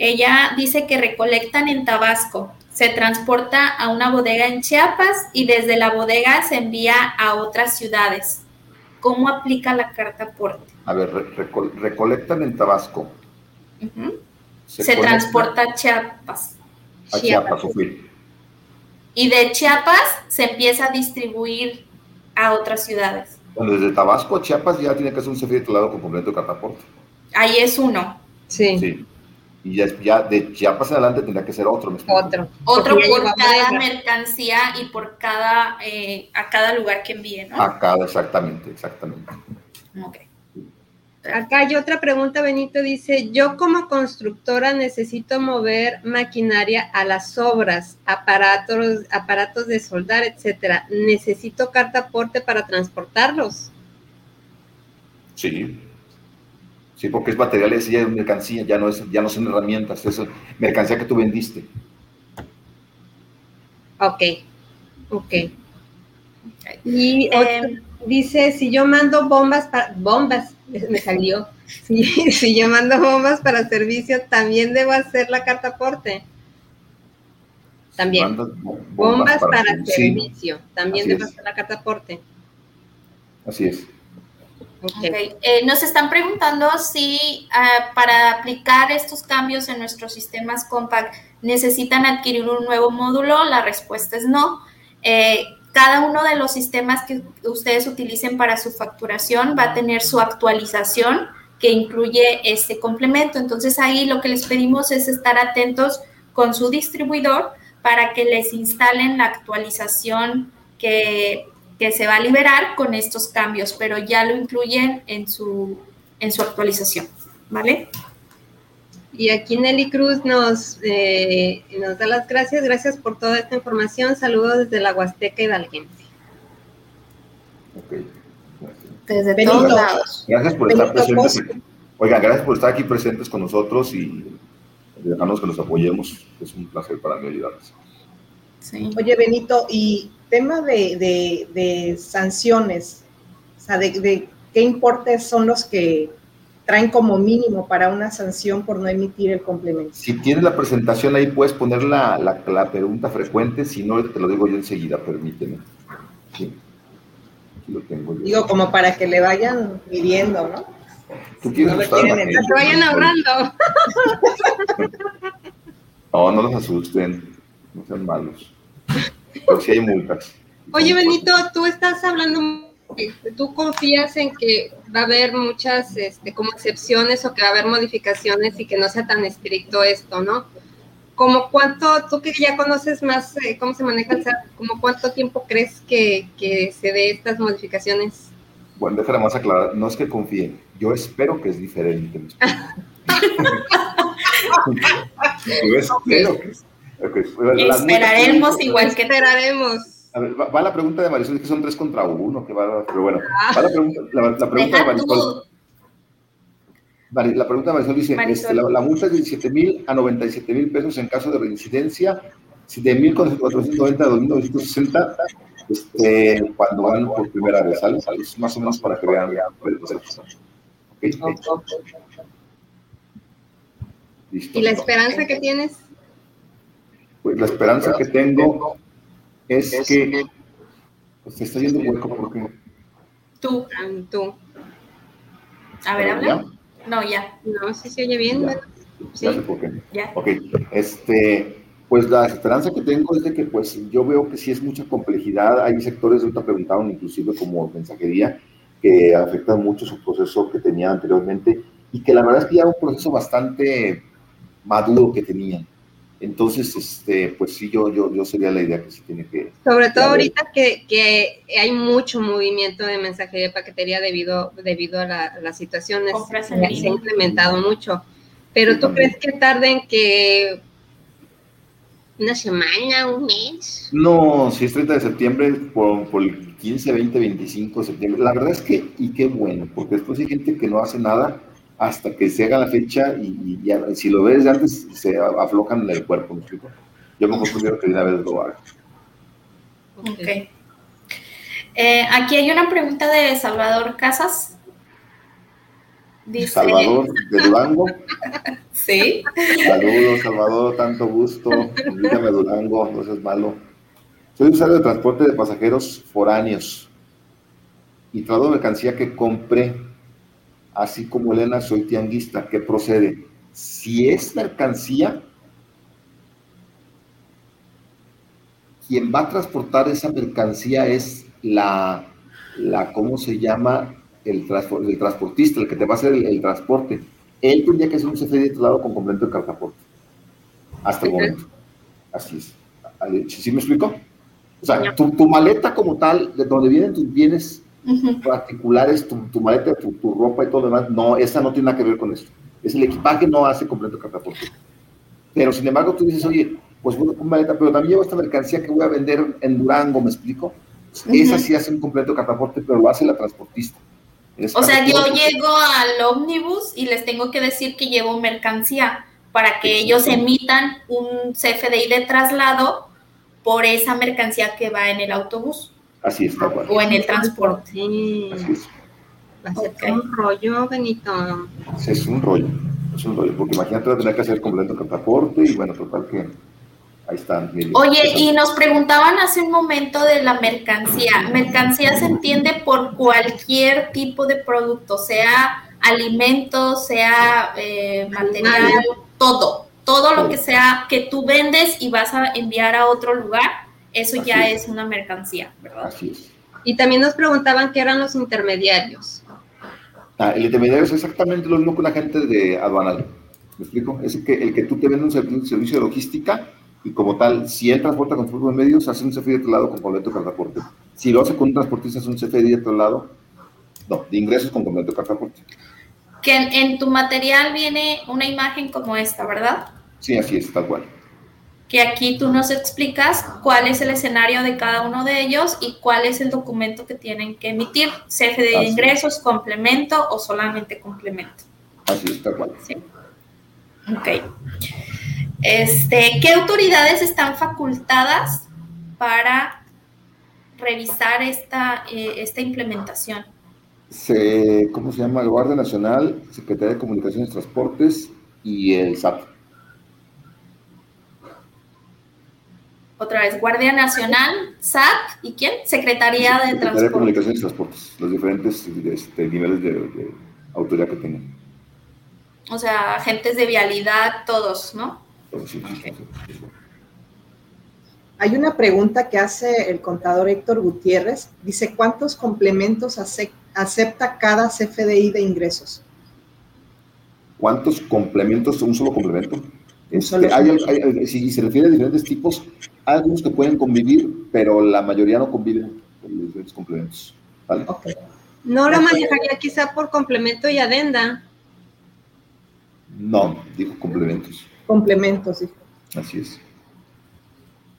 Ella dice que recolectan en Tabasco, se transporta a una bodega en Chiapas y desde la bodega se envía a otras ciudades. ¿Cómo aplica la carta aporte? A ver, recolectan en Tabasco. Se, transporta a Chiapas. A Chiapas, Y de Chiapas se empieza a distribuir a otras ciudades. Bueno, desde Tabasco a Chiapas ya tiene que ser un CFI lado con completo de carta aporte. Ahí es uno. Sí. Sí y ya, de Chiapas adelante tendría que ser otro. Otro. Otro por cada mercancía y por cada, eh, a cada lugar que envíe, ¿no? A cada, exactamente, exactamente. Ok. Acá hay otra pregunta, Benito dice, yo como constructora necesito mover maquinaria a las obras, aparatos, aparatos de soldar, etcétera. ¿Necesito carta aporte para transportarlos? Sí, Sí, porque es materiales, ya es mercancía, ya no, es, ya no son herramientas, es mercancía que tú vendiste. Ok, ok. Y eh, dice, si yo mando bombas para, bombas, me salió, si, si yo mando bombas para servicio, también debo hacer la carta aporte. También. Bombas, para, servicio, también debo hacer la carta aporte. Así es. Eh, nos están preguntando si ah, para aplicar estos cambios en nuestros sistemas Compact necesitan adquirir un nuevo módulo. La respuesta es no. Eh, cada uno de los sistemas que ustedes utilicen para su facturación va a tener su actualización que incluye este complemento. Entonces ahí lo que les pedimos es estar atentos con su distribuidor para que les instalen la actualización que que se va a liberar con estos cambios, pero ya lo incluyen en su, en su actualización, ¿vale? Y aquí Nelly Cruz nos, eh, nos da las gracias, gracias por toda esta información, saludos desde la Huasteca y Valgense. Okay. Desde todos lados. Gracias por estar presentes. Oigan, gracias por estar aquí presentes con nosotros y dejarnos que los apoyemos. Es un placer para mí ayudarles. Sí. Oye, Benito, y tema de, sanciones, o sea, de, qué importes son los que traen como mínimo para una sanción por no emitir el complemento. Si tienes la presentación ahí, puedes poner la, la, pregunta frecuente, si no, te lo digo yo enseguida, permíteme. Sí. lo tengo Digo, como para que le vayan midiendo, ¿no? ¿Tú quieres no que vayan ahorrando. no, no los asusten. no sean malos. Sí hay multas. Oye, Benito, tú estás hablando, tú confías en que va a haber muchas este, como excepciones o que va a haber modificaciones y que no sea tan estricto esto, ¿no? ¿Como cuánto, tú que ya conoces más eh, cómo se maneja el SAT, como cuánto tiempo crees que, que se dé estas modificaciones? Bueno, déjame más aclarar, no es que confíe, yo espero que es diferente. yo espero que es Esperaremos igual que esperaremos. A ver, va, la pregunta de Marisol, que son tres contra uno, que va, pero bueno, ah. va la pregunta, la, pregunta de Marisol. La pregunta de Marisol dice, este, la, multa es de 17 mil a 97 mil pesos en caso de reincidencia, 7 mil 490 a 2.960 este, cuando van por primera vez, ¿sale? Más o menos para que vean el proceso. ¿Y la esperanza que tienes? Pues la esperanza que tengo es que pues, se está yendo hueco porque. Tú, tú. A ver, habla. No, ya. No, sí se oye bien. Ya, sí. ya sé por qué. Ya. Ok, este, pues la esperanza que tengo es de que pues yo veo que sí es mucha complejidad. Hay sectores, ahorita preguntaron inclusive como mensajería, que afectan mucho su proceso que tenía anteriormente y que la verdad es que ya era un proceso bastante maduro que tenían. Entonces, este, pues sí, yo, yo, yo sería la idea que se tiene que... Sobre todo ahorita que, que, hay mucho movimiento de mensajería de paquetería debido, debido a la, las situaciones, se, ha implementado mucho. Pero ¿tú crees que tarden que una semana, un mes? No, si es 30 de septiembre, por, por el 15, 20, 25 de septiembre. La verdad es que, y qué bueno, porque después hay gente que no hace nada hasta que se haga la fecha y, ya, si lo ves antes se aflojan en el cuerpo, ¿me explico? Yo me considero que de una vez lo haga. Ok. Eh, aquí hay una pregunta de Salvador Casas. Dice... Salvador de Durango. sí. Saludos, Salvador, tanto gusto. Dígame Durango, no seas malo. Soy usuario de transporte de pasajeros foráneos y trato mercancía que compré así como Elena, soy tianguista. ¿Qué procede? Si es mercancía, quien va a transportar esa mercancía es la, la ¿cómo se llama? El, el transportista, el que te va a hacer el, transporte. Él tendría que hacer un CFD de traslado con complemento de cartaporte. Hasta el momento. Así es. ¿Sí me explico? O sea, tu, tu maleta como tal, de donde vienen tus bienes particulares, tu, maleta, tu, ropa y todo lo demás, no, esa no tiene nada que ver con eso. Es el equipaje no hace completo cartaporte. Pero sin embargo tú dices, oye, pues voy con maleta, pero también llevo esta mercancía que voy a vender en Durango, ¿me explico? Esa sí hace un completo cartaporte, pero lo hace la transportista. o sea, yo llego al ómnibus y les tengo que decir que llevo mercancía para que ellos emitan un CFDI de traslado por esa mercancía que va en el autobús. Así está. O en el transporte. Así es. Va a ser un rollo, Benito. es un rollo, es un rollo, porque imagínate tener que hacer completo transporte y bueno, total que ahí están. Oye, y nos preguntaban hace un momento de la mercancía. Mercancía se entiende por cualquier tipo de producto, sea alimento, sea eh, material, todo, todo lo que sea que tú vendes y vas a enviar a otro lugar eso ya es. una mercancía, ¿verdad? Así es. Y también nos preguntaban qué eran los intermediarios. Ah, el intermediario es exactamente lo mismo que la gente de aduanal. ¿Me explico? Es el que, el que tú te vendes un servicio de logística y como tal, si él transporta con sus medios, hace un CFDI de traslado con completo de transporte. Si lo hace con un transportista, hace un CFDI de traslado, no, de ingresos con completo de transporte. Que en, en, tu material viene una imagen como esta, ¿verdad? Sí, así es, tal cual que aquí tú nos explicas cuál es el escenario de cada uno de ellos y cuál es el documento que tienen que emitir, CFD de ingresos, complemento o solamente complemento. Así está cual. Sí. Ok. Este, ¿Qué autoridades están facultadas para revisar esta, eh, esta implementación? Se, ¿Cómo se llama? Guardia Nacional, Secretaría de Comunicaciones y Transportes y el SAT. Otra vez, Guardia Nacional, SAT y quién? Secretaría de Transporte. de Comunicaciones y Transportes, los diferentes este, niveles de, autoridad que tengan. O sea, agentes de vialidad, todos, ¿no? Sí, hay una pregunta que hace el contador Héctor Gutiérrez. Dice, ¿cuántos complementos acepta cada CFDI de ingresos? ¿Cuántos complementos? ¿Un solo complemento? Este, si se refiere a diferentes tipos, hay algunos que pueden convivir, pero la mayoría no conviven con los diferentes complementos. ¿vale? No lo manejaría quizá por complemento y adenda. No, dijo complementos. Complementos, sí. Así es.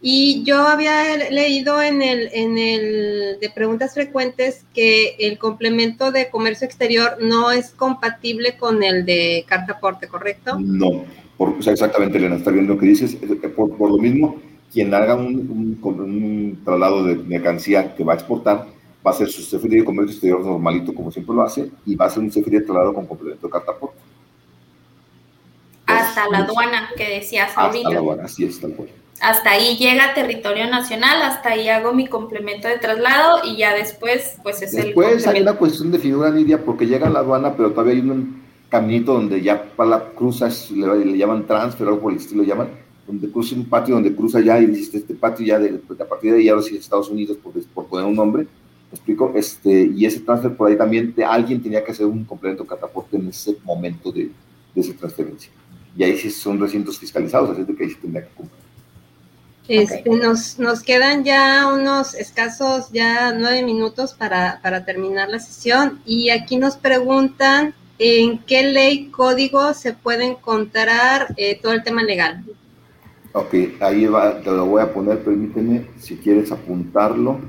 Y yo había leído en el, en el de preguntas frecuentes que el complemento de comercio exterior no es compatible con el de carta aporte, ¿correcto? No, por, exactamente, Elena, está viendo lo que dices. Por, por lo mismo, quien haga un, un, traslado de mercancía que va a exportar va a ser su CFDI de comercio exterior normalito, como siempre lo hace, y va a ser un CFDI de traslado con complemento de carta. Hasta la aduana que decías ahorita. Hasta la aduana, así es, tal cual hasta ahí llega territorio nacional, hasta ahí hago mi complemento de traslado y ya después, pues es el. Después hay una cuestión de figura, Lidia, porque llega a la aduana, pero todavía hay un caminito donde ya para la cruzas, le, llaman transfer, algo por el estilo llaman, donde cruza un patio donde cruza ya y dices, este patio ya, de, a partir de ahí ya lo sigue Estados Unidos por, por poner un nombre, ¿me explico? Este, y ese transfer por ahí también, de, alguien tenía que hacer un complemento cataporte en ese momento de, de esa transferencia. Y ahí sí son recintos fiscalizados, así que ahí sí tendría que cumplir. Este, nos, nos quedan ya unos escasos, ya nueve minutos para, terminar la sesión y aquí nos preguntan en qué ley, código se puede encontrar eh, todo el tema legal. Ok, ahí va, te lo voy a poner, permíteme, si quieres apuntarlo.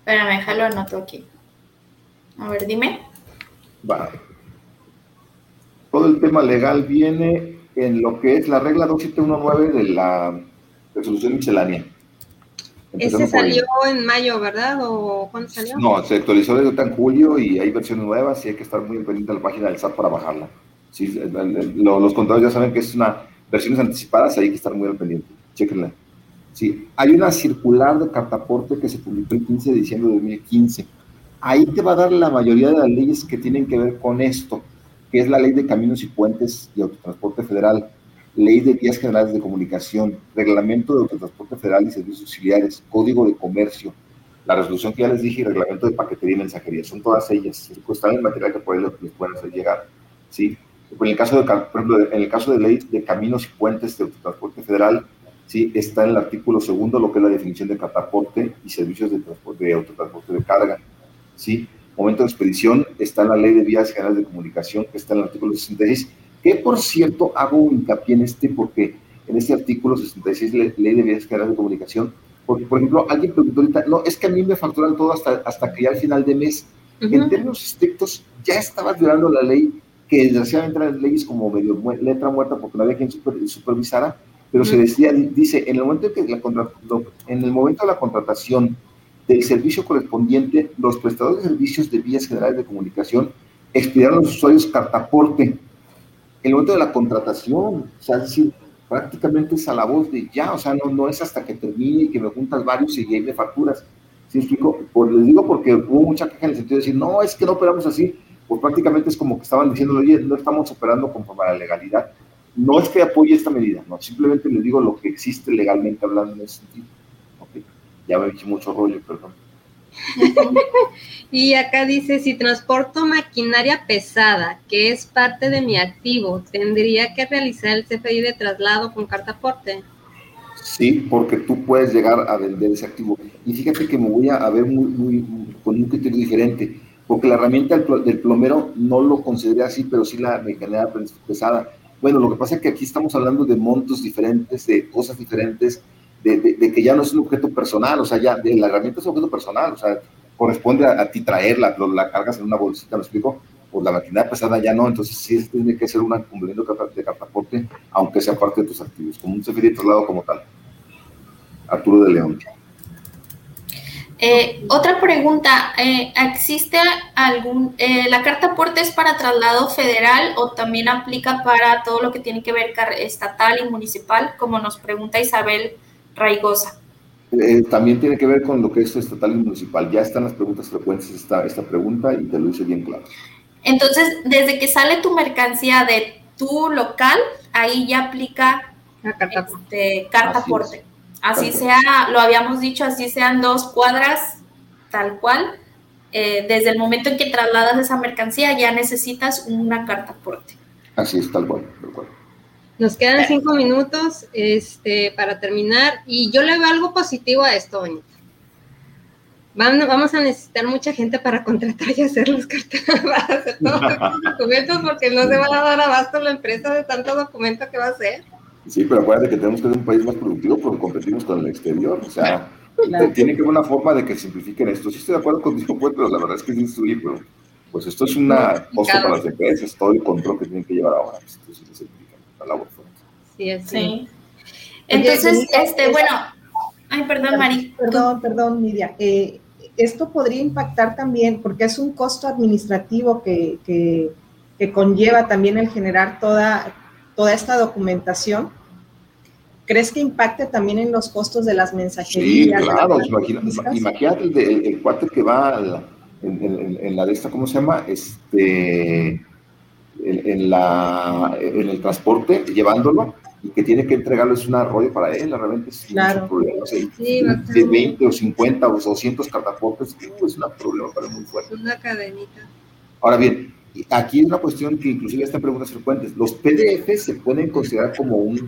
Espérame, déjalo anoto aquí. A ver, dime. Va. Todo el tema legal viene en lo que es la regla 2719 de la resolución miscelánea. Ese salió en mayo, ¿verdad? ¿O cuándo salió? No, se actualizó desde en julio y hay versiones nuevas y hay que estar muy pendiente de la página del SAT para bajarla. Sí, los contadores ya saben que es una versiones anticipadas, hay que estar muy al pendiente. Chequenla. Sí, hay una circular de cartaporte que se publicó el 15 de diciembre de 2015. Ahí te va a dar la mayoría de las leyes que tienen que ver con esto, que es la ley de caminos y puentes y autotransporte federal Ley de Vías Generales de Comunicación, Reglamento de Autotransporte Federal y Servicios Auxiliares, Código de Comercio, la resolución que ya les dije y Reglamento de Paquetería y Mensajería, son todas ellas, están en material que por ahí les pueden hacer llegar, ¿sí? En el caso de, por ejemplo, en el caso de ley de caminos y puentes de autotransporte federal, sí, está en el artículo segundo lo que es la definición de cataporte y servicios de, transporte, de autotransporte de carga, sí. Momento de expedición está en la ley de vías generales de comunicación, que está en el artículo 66, que por cierto hago hincapié en este porque en este artículo 66, ley de vías generales de comunicación, porque por ejemplo alguien preguntó ahorita, no, es que a mí me facturan todo hasta, hasta que ya al final de mes, en términos estrictos, ya estaba violando la ley, que desgraciadamente eran leyes como medio letra muerta porque no había quien supervisara, pero se decía, dice, en el momento en que la en el momento de la contratación del servicio correspondiente, los prestadores de servicios de vías generales de comunicación expidieron a los usuarios cartaporte el momento de la contratación, o sea, es decir, prácticamente es a la voz de ya, o sea, no, no es hasta que termine y que me juntas varios y ahí me facturas. ¿Sí explico? Les digo porque hubo mucha queja en el sentido de decir, no, es que no operamos así, pues prácticamente es como que estaban diciendo, oye, no estamos operando conforme a la legalidad. No es que apoye esta medida, no, simplemente les digo lo que existe legalmente hablando en ese sentido. Ya me he hecho mucho rollo, perdón. y acá dice, si transporto maquinaria pesada, que es parte de mi activo, ¿tendría que realizar el CFI de traslado con carta aporte? Sí, porque tú puedes llegar a vender ese activo. Y fíjate que me voy a ver muy, muy, con un criterio diferente, porque la herramienta del plomero no lo consideré así, pero sí la maquinaria pesada. Bueno, lo que pasa es que aquí estamos hablando de montos diferentes, de cosas diferentes, de, que ya no es un objeto personal, o sea, ya de la herramienta es un objeto personal, o sea, corresponde a, ti traerla, la cargas en una bolsita, ¿me explico? Pues la maquinaria pesada ya no, entonces sí tiene que ser un cumplimiento de cartaporte, aunque sea parte de tus activos, como un CFD traslado como tal. Arturo de León. Eh, otra pregunta, eh, ¿existe algún, eh, la carta aporte es para traslado federal o también aplica para todo lo que tiene que ver estatal y municipal, como nos pregunta Isabel Raigosa. Eh, también tiene que ver con lo que es estatal y municipal. Ya están las preguntas frecuentes esta, esta pregunta y te lo hice bien claro. Entonces, desde que sale tu mercancía de tu local, ahí ya aplica la carta, este, carta aporte. Así sea, lo habíamos dicho, así sean dos cuadras, tal cual. Eh, desde el momento en que trasladas esa mercancía ya necesitas una carta aporte. Así es, tal cual, tal cual. Nos quedan cinco minutos este, para terminar y yo le veo algo positivo a esto, Bonita. Vamos a necesitar mucha gente para contratar y hacer los todos los documentos, porque no se va a dar abasto la empresa de tanto documento que va a hacer. Sí, pero acuérdate que tenemos que ser un país más productivo porque competimos con el exterior. O sea, tiene que haber una forma de que simplifiquen esto. Sí estoy de acuerdo contigo, pues, pero la verdad es que es instruir, pero pues esto es una costo para las empresas, todo el control que tienen que llevar ahora. Pues, labor fuerte. Sí, es sí. Entonces, este, bueno, ay, perdón, Mari. Perdón, perdón, Nidia. Eh, esto podría impactar también, porque es un costo administrativo que, que, que conlleva también el generar toda, toda esta documentación. ¿Crees que impacte también en los costos de las mensajerías? Sí, claro, imagínate el, el, cuate que va en, la de esta, ¿cómo se llama? Este, en, la, en el transporte, llevándolo, y que tiene que entregarlo es un arroyo para él, realmente es claro. un problema. de 20 o 50 o 200 cartaportes, es un problema para muy fuerte. Una cadenita. Ahora bien, aquí es una cuestión que inclusive esta preguntas frecuentes. Los PDF se pueden considerar como un,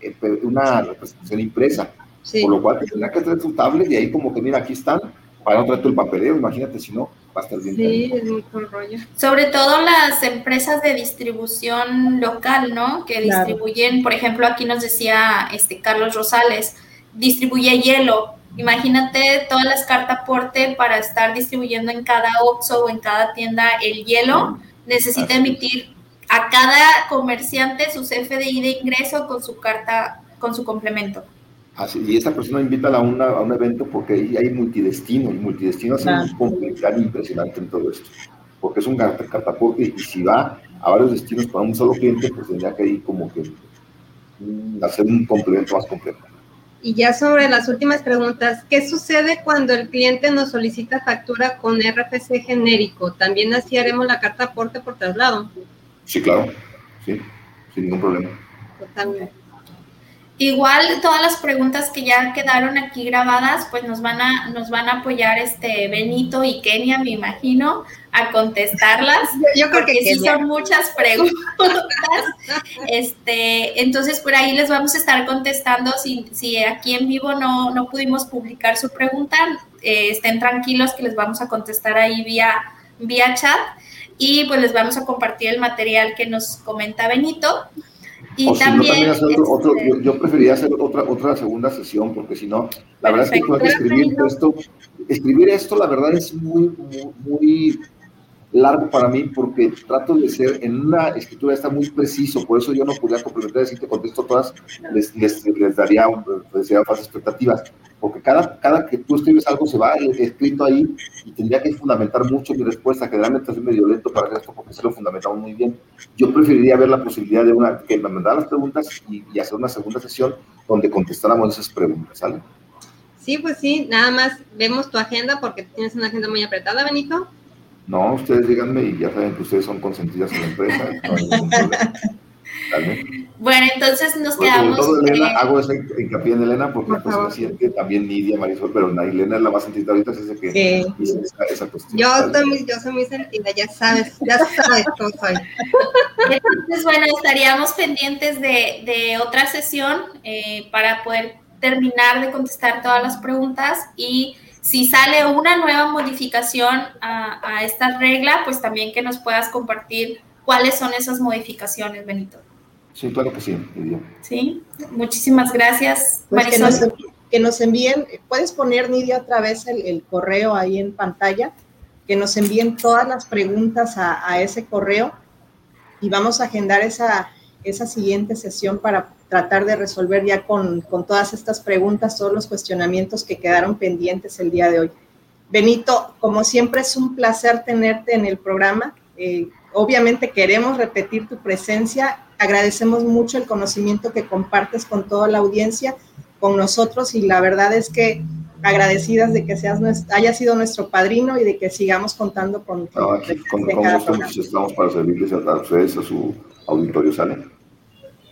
eh, una representación impresa, por lo cual tendrá que traer su tablet y ahí como que mira, aquí están, para no traer el papeleo, imagínate si no, va a estar bien. Sí, es muy rollo. Sobre todo las empresas de distribución local, ¿no? Que distribuyen, por ejemplo, aquí nos decía este Carlos Rosales, distribuye hielo, Imagínate todas las cartas aporte para estar distribuyendo en cada OXXO o en cada tienda el hielo. Necesita emitir a cada comerciante su CFDI de ingreso con su carta, con su complemento. Así, y esta persona invita a, una, a un evento porque ahí hay multidestino y multidestino hace un complicado impresionante en todo esto. Porque es un cartaporte y si va a varios destinos para un solo cliente, pues tendría que ir como que mm, hacer un complemento más completo. Y ya sobre las últimas preguntas, ¿qué sucede cuando el cliente nos solicita factura con RFC genérico? ¿También así haremos la carta aporte por traslado? Sí, claro, sí, sin ningún problema. Totalmente. Igual todas las preguntas que ya quedaron aquí grabadas, pues nos van a, nos van a apoyar este Benito y Kenia, me imagino, a contestarlas. Yo creo que sí son muchas preguntas. este, entonces por ahí les vamos a estar contestando. Si, si aquí en vivo no, no pudimos publicar su pregunta, eh, estén tranquilos que les vamos a contestar ahí vía, vía chat. Y pues les vamos a compartir el material que nos comenta Benito. Y también, este, yo, preferiría hacer otra, otra segunda sesión, porque si no, la verdad es que escribir esto, escribir esto, la verdad es muy, muy, muy largo para mí porque trato de ser en una escritura está muy preciso, por eso yo no podía complementar, que contesto todas, les, les, les daría, les daría expectativas, porque cada, cada que tú escribes algo se va escrito ahí y tendría que fundamentar mucho mi respuesta, generalmente soy medio lento para hacer esto porque se lo fundamentamos muy bien. Yo preferiría ver la posibilidad de una, que me mandaran las preguntas y, y hacer una segunda sesión donde contestáramos esas preguntas, ¿sale? Sí, pues sí, nada más vemos tu agenda porque tienes una agenda muy apretada, Benito. No, ustedes díganme y ya saben que ustedes son consentidas en la empresa. bueno, entonces nos quedamos. Todo, Elena, hago ese hincapié en Elena porque pues, me siente también Nidia, Marisol, pero Elena es la más sentida ahorita, es ese que sí. esa, cuestión. Yo, soy, yo soy muy sentida, ya sabes, ya sabes cómo soy. Entonces, bueno, estaríamos pendientes de, de otra sesión eh, para poder terminar de contestar todas las preguntas y si sale una nueva modificación a, esta regla, pues también que nos puedas compartir cuáles son esas modificaciones, Benito. Sí, claro que sí, Sí, muchísimas gracias, pues Marisol. Que nos, envíen, puedes poner, Nidia, otra vez el, correo ahí en pantalla, que nos envíen todas las preguntas a, ese correo y vamos a agendar esa, esa siguiente sesión para tratar de resolver ya con, con, todas estas preguntas, todos los cuestionamientos que quedaron pendientes el día de hoy. Benito, como siempre es un placer tenerte en el programa. Eh, obviamente queremos repetir tu presencia. Agradecemos mucho el conocimiento que compartes con toda la audiencia, con nosotros y la verdad es que agradecidas de que seas haya sido nuestro padrino y de que sigamos contando con, con, con, con estamos para servirles a, ustedes, a su auditorio, ¿sale?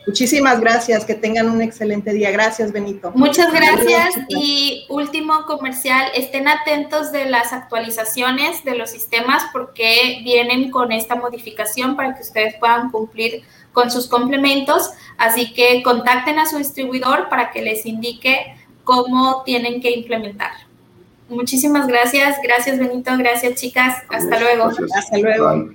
Muchísimas gracias, que tengan un excelente día. Gracias, Benito. Muchas gracias. Y último comercial, estén atentos de las actualizaciones de los sistemas porque vienen con esta modificación para que ustedes puedan cumplir con sus complementos. Así que contacten a su distribuidor para que les indique cómo tienen que implementar. Muchísimas gracias. Gracias, Benito. Gracias, chicas. Hasta luego. Hasta luego.